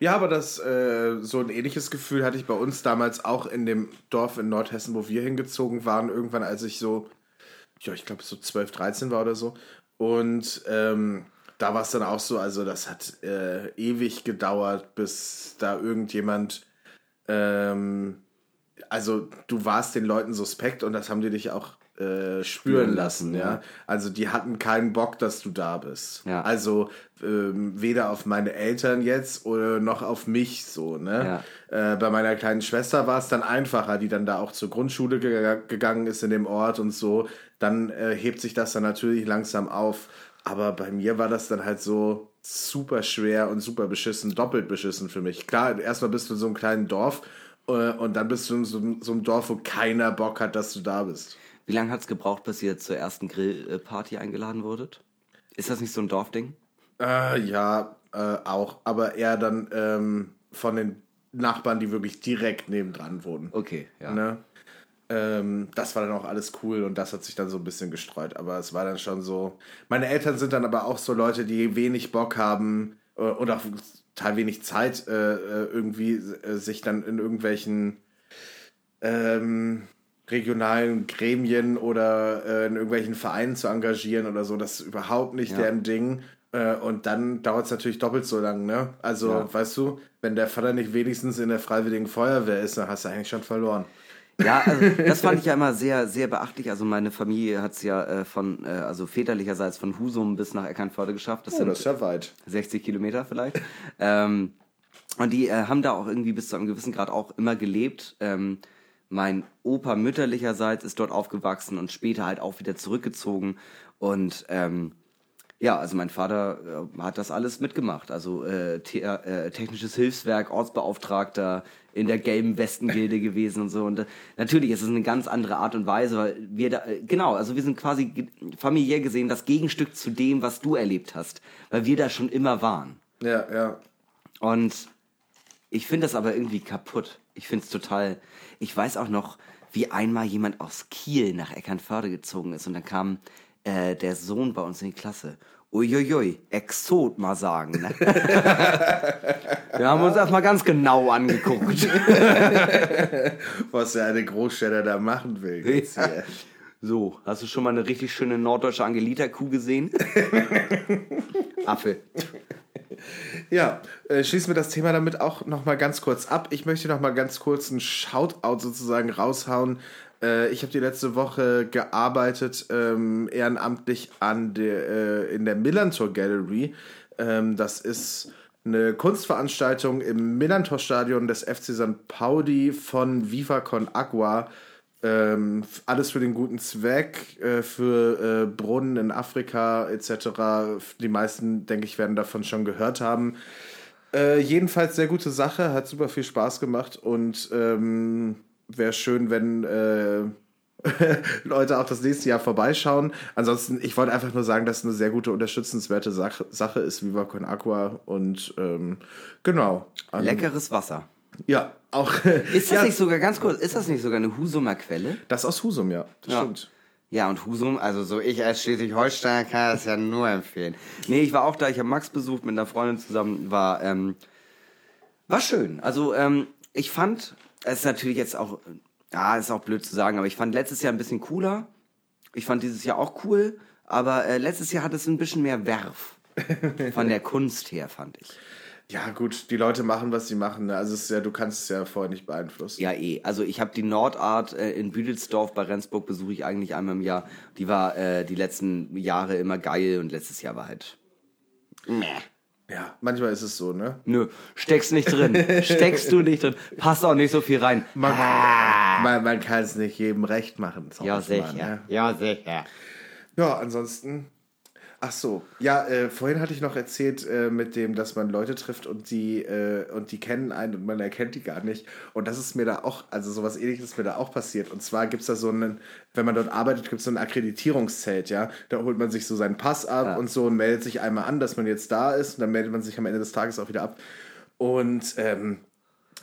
Ja, aber das äh, so ein ähnliches Gefühl hatte ich bei uns damals auch in dem Dorf in Nordhessen, wo wir hingezogen waren, irgendwann, als ich so, ja, ich glaube so 12, 13 war oder so. Und ähm, da war es dann auch so, also das hat äh, ewig gedauert, bis da irgendjemand ähm, also du warst den Leuten suspekt und das haben die dich auch äh, spüren lassen, ja? ja. Also die hatten keinen Bock, dass du da bist. Ja. Also ähm, weder auf meine Eltern jetzt oder noch auf mich so, ne? Ja. Äh, bei meiner kleinen Schwester war es dann einfacher, die dann da auch zur Grundschule ge gegangen ist in dem Ort und so. Dann äh, hebt sich das dann natürlich langsam auf. Aber bei mir war das dann halt so super schwer und super beschissen, doppelt beschissen für mich. Klar, erstmal bist du in so einem kleinen Dorf äh, und dann bist du in so, so, einem Dorf, wo keiner Bock hat, dass du da bist. Wie lange hat es gebraucht, bis ihr zur ersten Grillparty eingeladen wurdet? Ist das nicht so ein Dorfding? Äh, ja, äh, auch. Aber eher dann ähm, von den Nachbarn, die wirklich direkt nebendran wohnen. Okay, ja. Ne? Ähm, das war dann auch alles cool und das hat sich dann so ein bisschen gestreut. Aber es war dann schon so. Meine Eltern sind dann aber auch so Leute, die wenig Bock haben äh, oder total wenig Zeit, äh, äh, irgendwie äh, sich dann in irgendwelchen ähm, regionalen Gremien oder äh, in irgendwelchen Vereinen zu engagieren oder so. Das ist überhaupt nicht ja. deren Ding. Äh, und dann dauert es natürlich doppelt so lang, ne? Also, ja. weißt du, wenn der Vater nicht wenigstens in der Freiwilligen Feuerwehr ist, dann hast du eigentlich schon verloren. Ja, also das fand ich ja immer sehr, sehr beachtlich. Also meine Familie hat es ja äh, von, äh, also väterlicherseits von Husum bis nach Eckernförde geschafft. Das oh, sind das ist ja weit. 60 Kilometer vielleicht. ähm, und die äh, haben da auch irgendwie bis zu einem gewissen Grad auch immer gelebt. Ähm, mein Opa mütterlicherseits ist dort aufgewachsen und später halt auch wieder zurückgezogen. Und ähm, ja, also mein Vater äh, hat das alles mitgemacht. Also äh, te äh, technisches Hilfswerk, Ortsbeauftragter, in der gelben Westengilde gewesen und so. Und äh, natürlich ist es eine ganz andere Art und Weise, weil wir da, äh, genau, also wir sind quasi familiär gesehen das Gegenstück zu dem, was du erlebt hast, weil wir da schon immer waren. Ja, ja. Und ich finde das aber irgendwie kaputt. Ich finde es total. Ich weiß auch noch, wie einmal jemand aus Kiel nach Eckernförde gezogen ist und dann kam äh, der Sohn bei uns in die Klasse. Uiuiui, Exot mal sagen. Ne? Wir haben uns erstmal ganz genau angeguckt. Was der eine Großstädter da machen will. Hier. So, hast du schon mal eine richtig schöne norddeutsche Angelita-Kuh gesehen? Affe. Ja, äh, schließen wir das Thema damit auch nochmal ganz kurz ab. Ich möchte nochmal ganz kurz ein Shoutout sozusagen raushauen. Äh, ich habe die letzte Woche gearbeitet, ähm, ehrenamtlich an der, äh, in der Millantor Gallery. Ähm, das ist eine Kunstveranstaltung im Millantor Stadion des FC St. Pauli von Viva Con Agua. Ähm, alles für den guten Zweck, äh, für äh, Brunnen in Afrika etc. Die meisten, denke ich, werden davon schon gehört haben. Äh, jedenfalls sehr gute Sache, hat super viel Spaß gemacht und ähm, wäre schön, wenn äh, Leute auch das nächste Jahr vorbeischauen. Ansonsten, ich wollte einfach nur sagen, dass es eine sehr gute, unterstützenswerte Sache, Sache ist, Viva Con Aqua und ähm, genau. Leckeres Wasser. Ja, auch. Ist das ja, nicht sogar, ganz kurz, ist das nicht sogar eine Husumer Quelle? das aus Husum, ja. Das Ja. stimmt. Ja, und Husum, also so ich als Schleswig-Holstein kann das ja nur empfehlen. Nee, ich war auch da, ich habe Max besucht mit einer Freundin zusammen, war, ähm, war schön. Also, ähm, ich fand, es ist natürlich jetzt auch, ja, ist auch blöd zu sagen, aber ich fand letztes Jahr ein bisschen cooler. Ich fand dieses Jahr auch cool, aber äh, letztes Jahr hat es ein bisschen mehr Werf. Von der Kunst her, fand ich. Ja, gut, die Leute machen, was sie machen. Ne? Also es ist ja, du kannst es ja vorher nicht beeinflussen. Ja, eh. Also ich habe die Nordart äh, in Büdelsdorf bei Rendsburg besuche ich eigentlich einmal im Jahr. Die war äh, die letzten Jahre immer geil und letztes Jahr war halt. Meh. Ja, manchmal ist es so, ne? Nö, steckst nicht drin. Steckst du nicht drin. Passt auch nicht so viel rein. Man, man, man kann es nicht jedem recht machen. Ja, ich mal, sicher. ne? Ja, sicher. Ja, ansonsten. Ach so, ja, äh, vorhin hatte ich noch erzählt äh, mit dem, dass man Leute trifft und die äh, und die kennen einen und man erkennt die gar nicht. Und das ist mir da auch, also sowas ähnliches ist mir da auch passiert. Und zwar gibt es da so einen, wenn man dort arbeitet, gibt es so ein Akkreditierungszelt, ja. Da holt man sich so seinen Pass ab Ja. und so und meldet sich einmal an, dass man jetzt da ist und dann meldet man sich am Ende des Tages auch wieder ab. Und ähm,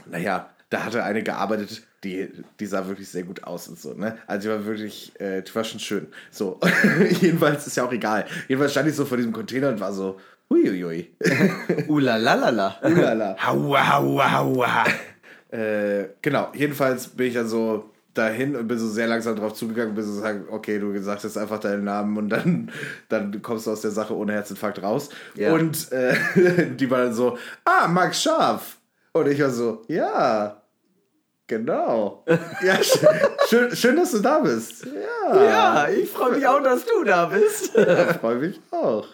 naja, da hatte eine gearbeitet, die, die sah wirklich sehr gut aus und so, ne? Also die war wirklich, äh, die war schon schön. So, jedenfalls ist ja auch egal. Jedenfalls stand ich so vor diesem Container und war so, huiuiui. Ulalalala. Ulala. Haua, haua, haua. Äh, genau, jedenfalls bin ich dann so dahin und bin so sehr langsam drauf zugegangen, bis so sagen, okay, du sagst jetzt einfach deinen Namen und dann, dann kommst du aus der Sache ohne Herzinfarkt raus. Ja. Und äh, die war dann so, ah, Max Scharf. Und ich war so, ja, genau. Ja, schön, schön, dass du da bist. Ja, Ja, ich freue mich auch, dass du da bist. freue mich auch.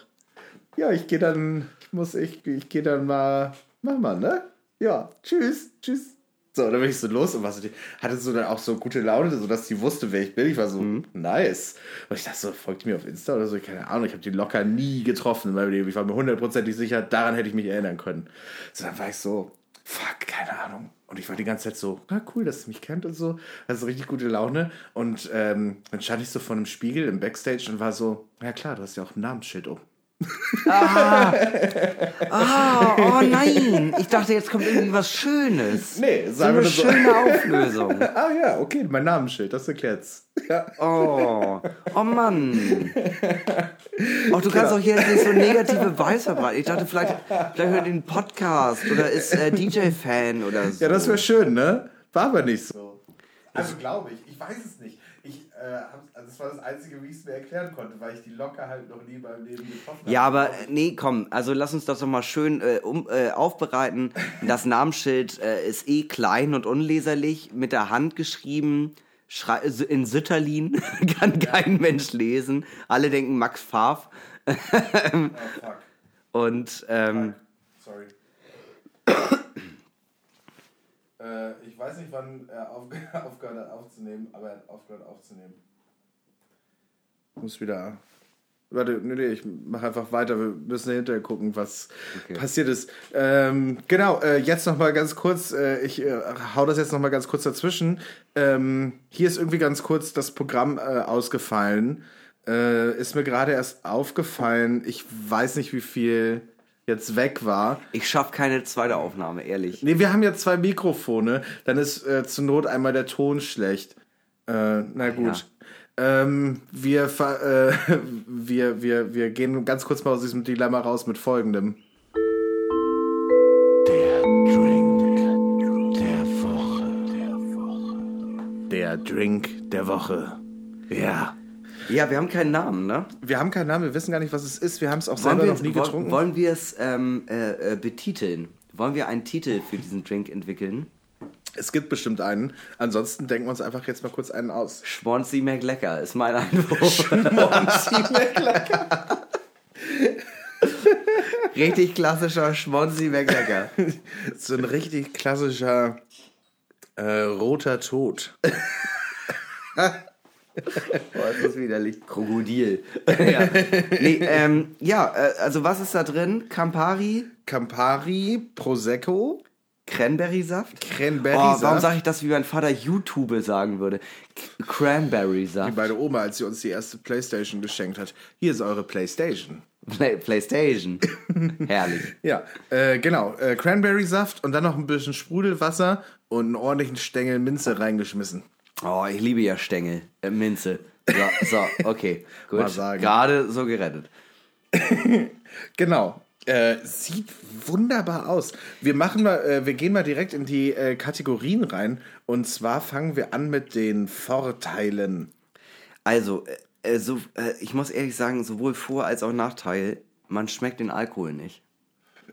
Ja, ich gehe dann, ich muss, ich, ich gehe dann mal, mach mal, ne? Ja, tschüss, tschüss. So, dann bin ich so los und was hatte so dann auch so gute Laune, so dass sie wusste, wer ich bin. Ich war so, nice. Und ich dachte so, folgt mir auf Insta oder so? Keine Ahnung, ich habe die locker nie getroffen in meinem Leben. Ich war mir hundertprozentig sicher, daran hätte ich mich erinnern können. So, dann war ich so, fuck, keine Ahnung. Und ich war die ganze Zeit so, na cool, dass sie mich kennt und so. Also richtig gute Laune. Und ähm, dann stand ich so vor einem Spiegel im Backstage und war so, ja klar, du hast ja auch ein Namensschild um. Ah, oh nein. Ich dachte, jetzt kommt irgendwie was Schönes. Nee, So sagen eine wir so. schöne Auflösung. Ah ja, okay, mein Namensschild, das erklärt's. Ja. Oh, oh Mann. Oh, du kannst doch hier jetzt nicht so negative Vibes verbreiten. Ich dachte, vielleicht, vielleicht hört ihr den Podcast oder ist äh, DJ-Fan oder so. Ja, das wäre schön, ne? War aber nicht so. Also glaube ich, ich weiß es nicht. Ich, äh, also das war das Einzige, wie ich es mir erklären konnte, weil ich die locker halt noch nie meinem Leben getroffen habe. Ja, aber äh, nee, komm, also lass uns das doch mal schön äh, um, äh, aufbereiten. Das Namensschild äh, ist eh klein und unleserlich, mit der Hand geschrieben, schrei in Sütterlin, kann kein Mensch lesen. Alle denken Max Pfaff. Oh, fuck. Und ähm, Sorry. Äh, ich weiß nicht, wann er auf, aufgehört hat aufzunehmen, aber er hat aufgehört aufzunehmen. Ich muss wieder. Warte, nee, nee, ich mache einfach weiter. Wir müssen hinterher gucken, was Okay. passiert ist. Ähm, genau, äh, jetzt nochmal ganz kurz. Äh, ich äh, hau das jetzt nochmal ganz kurz dazwischen. Ähm, hier ist irgendwie ganz kurz das Programm äh, ausgefallen. Äh, ist mir gerade erst aufgefallen. Ich weiß nicht, wie viel jetzt weg war. ich schaff keine zweite Aufnahme, ehrlich. Nee, wir haben ja zwei Mikrofone. Dann ist äh, zur Not einmal der Ton schlecht. Äh, na gut. Ähm, wir, äh, wir, wir, wir gehen ganz kurz mal aus diesem Dilemma raus mit folgendem. Der Drink der Woche. Der Drink der Woche. Ja. Ja, wir haben keinen Namen, ne? Wir haben keinen Namen, wir wissen gar nicht, was es ist. Wir haben es auch Wollen selber wir, noch nie getrunken. wollen wir es ähm, äh, äh, betiteln? Wollen wir einen Titel für diesen Drink entwickeln? Es gibt bestimmt einen. Ansonsten denken wir uns einfach jetzt mal kurz einen aus. Schwanzi McLecker ist mein Einwurf. Richtig klassischer Schwanzi McLecker. So ein richtig klassischer äh, roter Tod. Boah, ist das widerlich. Krokodil. ja, nee, ähm, ja äh, also was ist da drin? Campari, Campari, Prosecco, Cranberry-Saft? Cranberry-Saft. Oh, warum sage ich das, wie mein Vater YouTube sagen würde? Cranberry-Saft. Meine Oma, als sie uns die erste Playstation geschenkt hat. Hier ist eure Playstation. Play Playstation. Herrlich. Ja, äh, genau. Äh, Cranberry-Saft und dann noch ein bisschen Sprudelwasser und einen ordentlichen Stängel Minze reingeschmissen. Oh, ich liebe ja Stängel. Äh, Minze. So, so okay. Gut. Gerade so gerettet. Genau. Äh, sieht wunderbar aus. Wir machen mal, äh, wir gehen mal direkt in die äh, Kategorien rein. Und zwar fangen wir an mit den Vorteilen. Also, äh, äh, so, äh, ich muss ehrlich sagen, sowohl Vor- als auch Nachteil, man schmeckt den Alkohol nicht.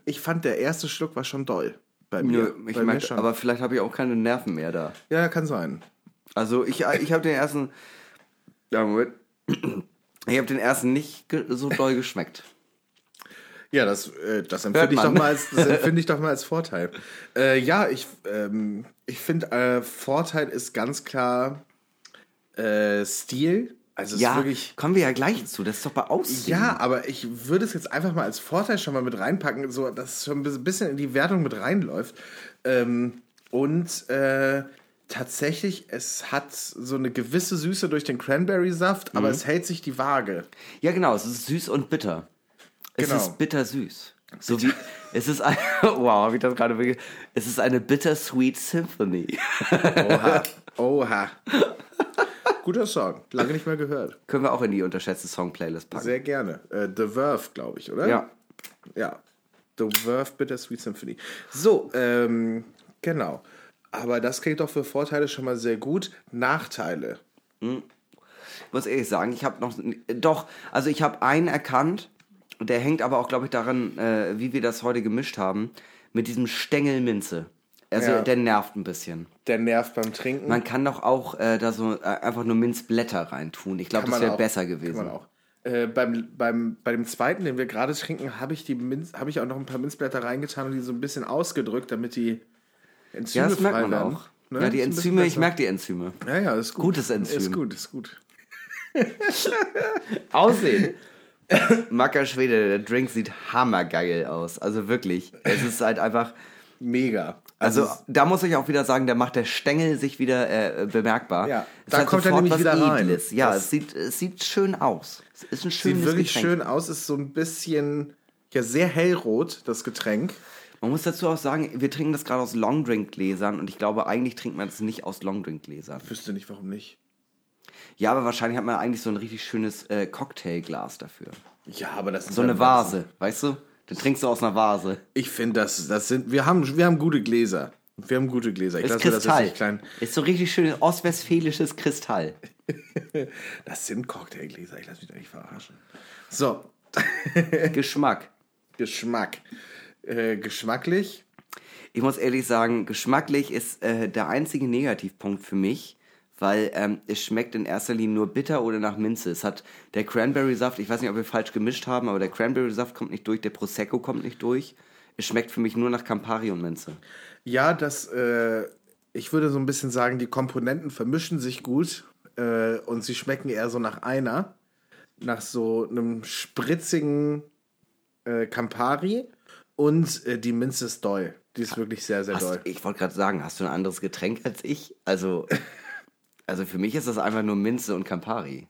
Ich fand, der erste Schluck war schon doll. Bei mir. Nö, ich Bei mir schon. aber vielleicht habe ich auch keine Nerven mehr da. ja, kann sein. Also ich, ich habe den ersten. Ja, Moment. Ich habe den ersten nicht so doll geschmeckt. Ja, das, äh, das empfinde ich, doch mal als, das empfinde ich doch mal als Vorteil. Äh, ja, ich, ähm, ich finde, äh, Vorteil ist ganz klar äh, Stil. Also Ja, wirklich. kommen wir ja gleich zu. Das ist doch bei Aussehen. Ja, aber ich würde es jetzt einfach mal als Vorteil schon mal mit reinpacken, so dass es schon ein bisschen in die Wertung mit reinläuft. Ähm, und äh, tatsächlich, es hat so eine gewisse Süße durch den Cranberry-Saft, Mhm. aber es hält sich die Waage. Ja, genau. Es ist süß und bitter. Es Genau. ist bittersüß. So wie es ist ein, wow, ich das gerade wirklich. Es ist eine bittersweet Symphony. Oha. Oha. Guter Song. Lange nicht mehr gehört. Können wir auch in die unterschätzte Song-Playlist packen. Sehr gerne. Äh, The Verve, glaube ich, oder? Ja. Ja. The Verve Bittersweet Symphony. So, ähm, genau. Aber das klingt doch für Vorteile schon mal sehr gut. Nachteile. Ich muss ehrlich sagen, ich habe noch. Doch, also ich habe einen erkannt. Der hängt aber auch, glaube ich, daran, äh, wie wir das heute gemischt haben. Mit diesem Stängel Minze. Also Ja. der nervt ein bisschen. Der nervt beim Trinken. Man kann doch auch äh, da so äh, einfach nur Minzblätter reintun. Ich glaube, Kann das wäre besser Kann gewesen. man auch. Äh, beim, beim, bei dem zweiten, den wir gerade trinken, habe ich, die Minz- habe ich auch noch ein paar Minzblätter reingetan und die so ein bisschen ausgedrückt, damit die Enzyme Ja, das merkt man auch. Ne? Ja, die Enzyme, ich merke die Enzyme. Ja, ja, ist gut. Gutes Enzym. Ist gut, ist gut. Aussehen. Macker Schwede, der Drink sieht hammergeil aus. Also wirklich. Es ist halt einfach. Mega. Also es- da muss ich auch wieder sagen, da macht der Stängel sich wieder äh, bemerkbar. Ja, Es da kommt er nämlich wieder rein. Edles. Ja, Das- es sieht, es sieht schön aus. Es ist ein schönes Sieht wirklich Getränk. schön aus, ist so ein bisschen, ja, sehr hellrot, das Getränk. Man muss dazu auch sagen, wir trinken das gerade aus Longdrink-Gläsern und ich glaube, eigentlich trinkt man es nicht aus Longdrink-Gläsern. Wüsste nicht, warum nicht. Ja, aber wahrscheinlich hat man eigentlich so ein richtig schönes äh, Cocktailglas dafür. Ja, aber das ist So eine Vase, weißt du? Du trinkst du aus einer Vase. Ich finde, das, das sind, wir haben, wir haben gute Gläser. Wir haben gute Gläser. Ich Ist lasse das Kristall. nicht klein. Ist so richtig schön ostwestfälisches Kristall. Das sind Cocktailgläser. Ich lasse mich da nicht verarschen. So, Geschmack. Geschmack. Äh, geschmacklich. Ich muss ehrlich sagen, geschmacklich ist äh, der einzige Negativpunkt für mich, weil ähm, es schmeckt in erster Linie nur bitter oder nach Minze. Es hat der Cranberry-Saft, ich weiß nicht, ob wir falsch gemischt haben, aber der Cranberry-Saft kommt nicht durch, der Prosecco kommt nicht durch. Es schmeckt für mich nur nach Campari und Minze. Ja, das, äh, ich würde so ein bisschen sagen, die Komponenten vermischen sich gut äh, und sie schmecken eher so nach einer. Nach so einem spritzigen äh, Campari und äh, die Minze ist doll. Die ist wirklich sehr, sehr Hast, doll. ich wollte gerade sagen, hast du ein anderes Getränk als ich? Also, also für mich ist das einfach nur Minze und Campari.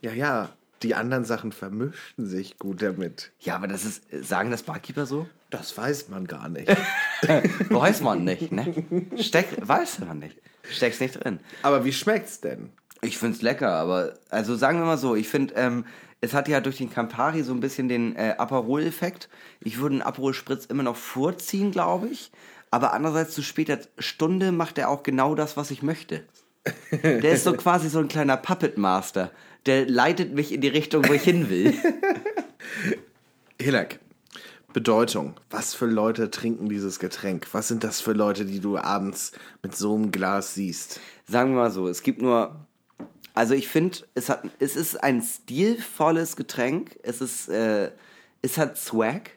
Ja, ja, die anderen Sachen vermischen sich gut damit. Ja, aber das ist, sagen das Barkeeper so? Das weiß man gar nicht. Weiß man nicht, ne? Steck, weiß man nicht. Steck's nicht drin. Aber wie schmeckt's denn? Ich find's lecker, aber also sagen wir mal so, ich finde, ähm, es hat ja durch den Campari so ein bisschen den äh, Aperol-Effekt. Ich würde einen Aperol-Spritz immer noch vorziehen, glaube ich. Aber andererseits zu später Stunde macht er auch genau das, was ich möchte. Der ist so quasi so ein kleiner Puppet Master. Der leitet mich in die Richtung, wo ich hin will. Hinak, Bedeutung. Was für Leute trinken dieses Getränk? Was sind das für Leute, die du abends mit so einem Glas siehst? Sagen wir mal so, es gibt nur. Also ich finde, es, hat, es ist ein stilvolles Getränk. Es ist, äh, es hat Swag.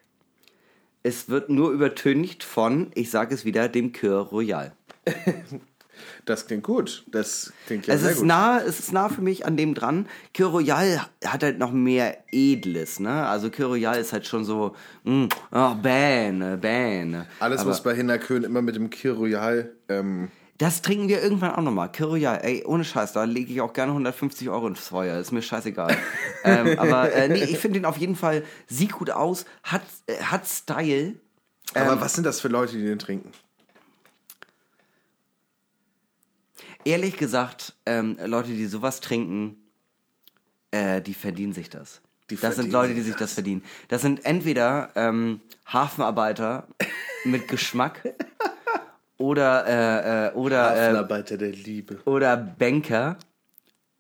Es wird nur übertüncht von, ich sage es wieder, dem Coeur Royal. Das klingt gut. Das klingt ja es sehr ist gut. nah, es ist nah für mich an dem dran. Coeur Royal hat halt noch mehr Edles, ne? Also Coeur Royal ist halt schon so, mm, oh, Ban, äh, Ban. Alles, Aber was bei Hinnerkön immer mit dem Kir Royal. Ähm, das trinken wir irgendwann auch nochmal. Royal, ey, ohne Scheiß, da lege ich auch gerne 150 Euro ins Feuer. Ist mir scheißegal. ähm, aber äh, nee, ich finde den auf jeden Fall, sieht gut aus, hat, äh, hat Style. aber was sind das für Leute, die den trinken? Ehrlich gesagt, ähm, Leute, die sowas trinken, äh, die verdienen sich das. Die das sind Leute, die sich sich das verdienen. Das sind entweder ähm, Hafenarbeiter mit Geschmack oder äh, äh, oder äh, Hafenarbeiter der Liebe. oder Banker,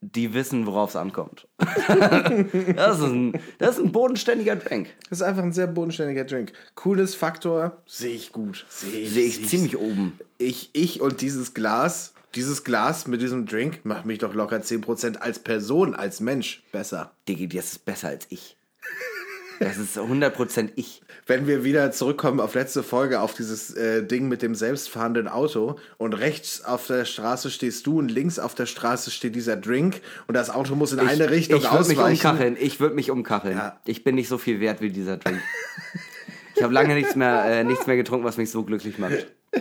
die wissen, worauf es ankommt. das, ist ein, das ist ein bodenständiger Drink. Das ist einfach ein sehr bodenständiger Drink. Cooles Faktor, sehe ich gut. Sehe ich, Sehe ich ziemlich oben. Ich, ich und dieses Glas, dieses Glas mit diesem Drink macht mich doch locker 10% als Person, als Mensch besser. Diggi, das ist besser als ich. Das ist 100% ich. Wenn wir wieder zurückkommen auf letzte Folge, auf dieses äh, Ding mit dem selbstfahrenden Auto und rechts auf der Straße stehst du und links auf der Straße steht dieser Drink und das Auto muss in eine Richtung ich würde mich ausweichen. umkacheln. Ich würde mich umkacheln. Ja. Ich bin nicht so viel wert wie dieser Drink. ich habe lange nichts mehr, äh, nichts mehr getrunken, was mich so glücklich macht.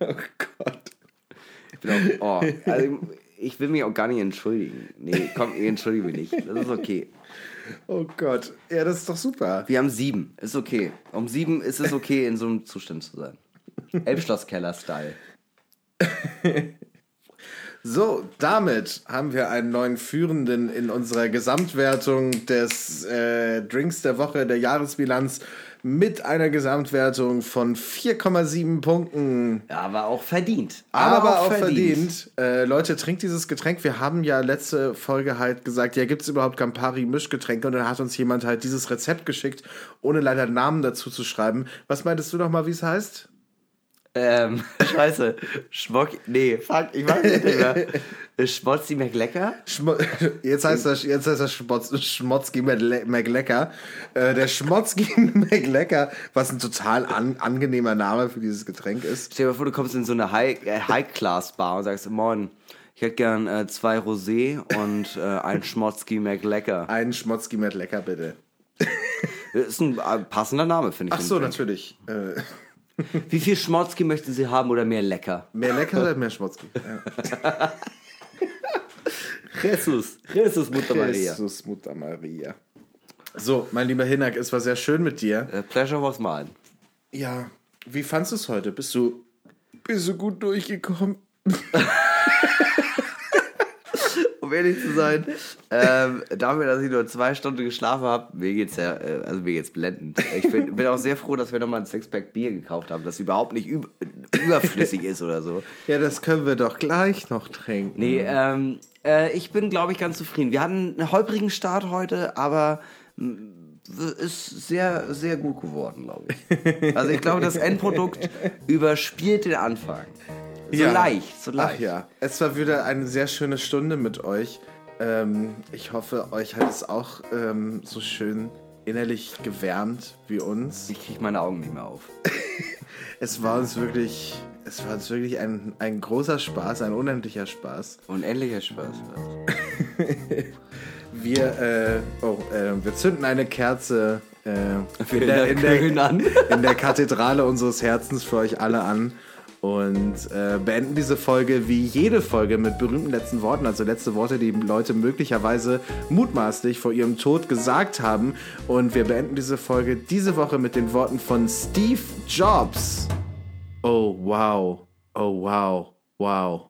oh Gott. Ich bin auch, oh, also ich will mich auch gar nicht entschuldigen. Nee, komm, ich entschuldige mich nicht. Das ist okay. Oh Gott. Ja, das ist doch super. Wir haben sieben. Ist okay. Um sieben ist es okay, in so einem Zustand zu sein. Elbschlosskeller-Style. So, damit haben wir einen neuen Führenden in unserer Gesamtwertung des äh, Drinks der Woche, der Jahresbilanz, mit einer Gesamtwertung von 4,7 Punkten. Ja, aber auch verdient. Aber, auch verdient. Äh, Leute, trinkt dieses Getränk. Wir haben ja letzte Folge halt gesagt, ja, gibt es überhaupt Campari-Mischgetränke? Und dann hat uns jemand halt dieses Rezept geschickt, ohne leider Namen dazu zu schreiben. Was meintest du noch mal, wie es heißt? Ähm, scheiße. Schmock. Nee, fuck, ich weiß nicht mehr. Schmotzi McLecker? Schmo jetzt heißt das, jetzt heißt das Schmotz, Schmotzki McLe- McLecker. Äh, der Schmotzki McLecker, was ein total an, angenehmer Name für dieses Getränk ist. Stell dir mal vor, du kommst in so eine High- äh, High-Class-Bar und sagst, moin, ich hätte gern äh, zwei Rosé und äh, ein Schmotzki McLecker. Ein Schmotzki McLecker, bitte. Das ist ein äh, passender Name, finde ich. Ach so, natürlich. Äh, Wie viel Schmotzki möchten Sie haben oder mehr lecker? mehr lecker oder mehr Schmotzki? Ja. Jesus. Jesus, Mutter Maria. Jesus, Mutter Maria. So, mein lieber Hinak, es war sehr schön mit dir. Äh, pleasure was mine. Ja, wie fandest du es heute? Bist du, bist du gut durchgekommen? Um ehrlich zu sein, ähm, dafür, dass ich nur zwei Stunden geschlafen habe, mir geht's ja, äh, also mir geht's blendend. Ich bin, bin auch sehr froh, dass wir nochmal ein Sixpack Bier gekauft haben, das überhaupt nicht üb überflüssig ist oder so. Ja, das können wir doch gleich noch trinken. Nee, ähm, äh, ich bin, glaube ich, ganz zufrieden. Wir hatten einen holprigen Start heute, aber ist sehr, sehr gut geworden, glaube ich. Also ich glaube, das Endprodukt überspielt den Anfang. So Ja. leicht, so leicht. Ach ja, es war wieder eine sehr schöne Stunde mit euch. Ähm, ich hoffe, euch hat es auch ähm, so schön innerlich gewärmt wie uns. Ich kriege meine Augen nicht mehr auf. Es war uns wirklich, es war uns wirklich ein, ein großer Spaß, ein unendlicher Spaß. Unendlicher Spaß. Wir, äh, oh, äh, wir zünden eine Kerze äh, in Köln an. in der Kathedrale unseres Herzens für euch alle an und äh, beenden diese Folge wie jede Folge mit berühmten letzten Worten, also letzte Worte, die Leute möglicherweise mutmaßlich vor ihrem Tod gesagt haben. Und wir beenden diese Folge diese Woche mit den Worten von Steve Jobs. Oh wow, oh wow, wow.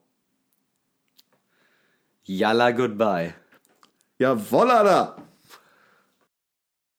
Yalla, goodbye. Ja, voila da!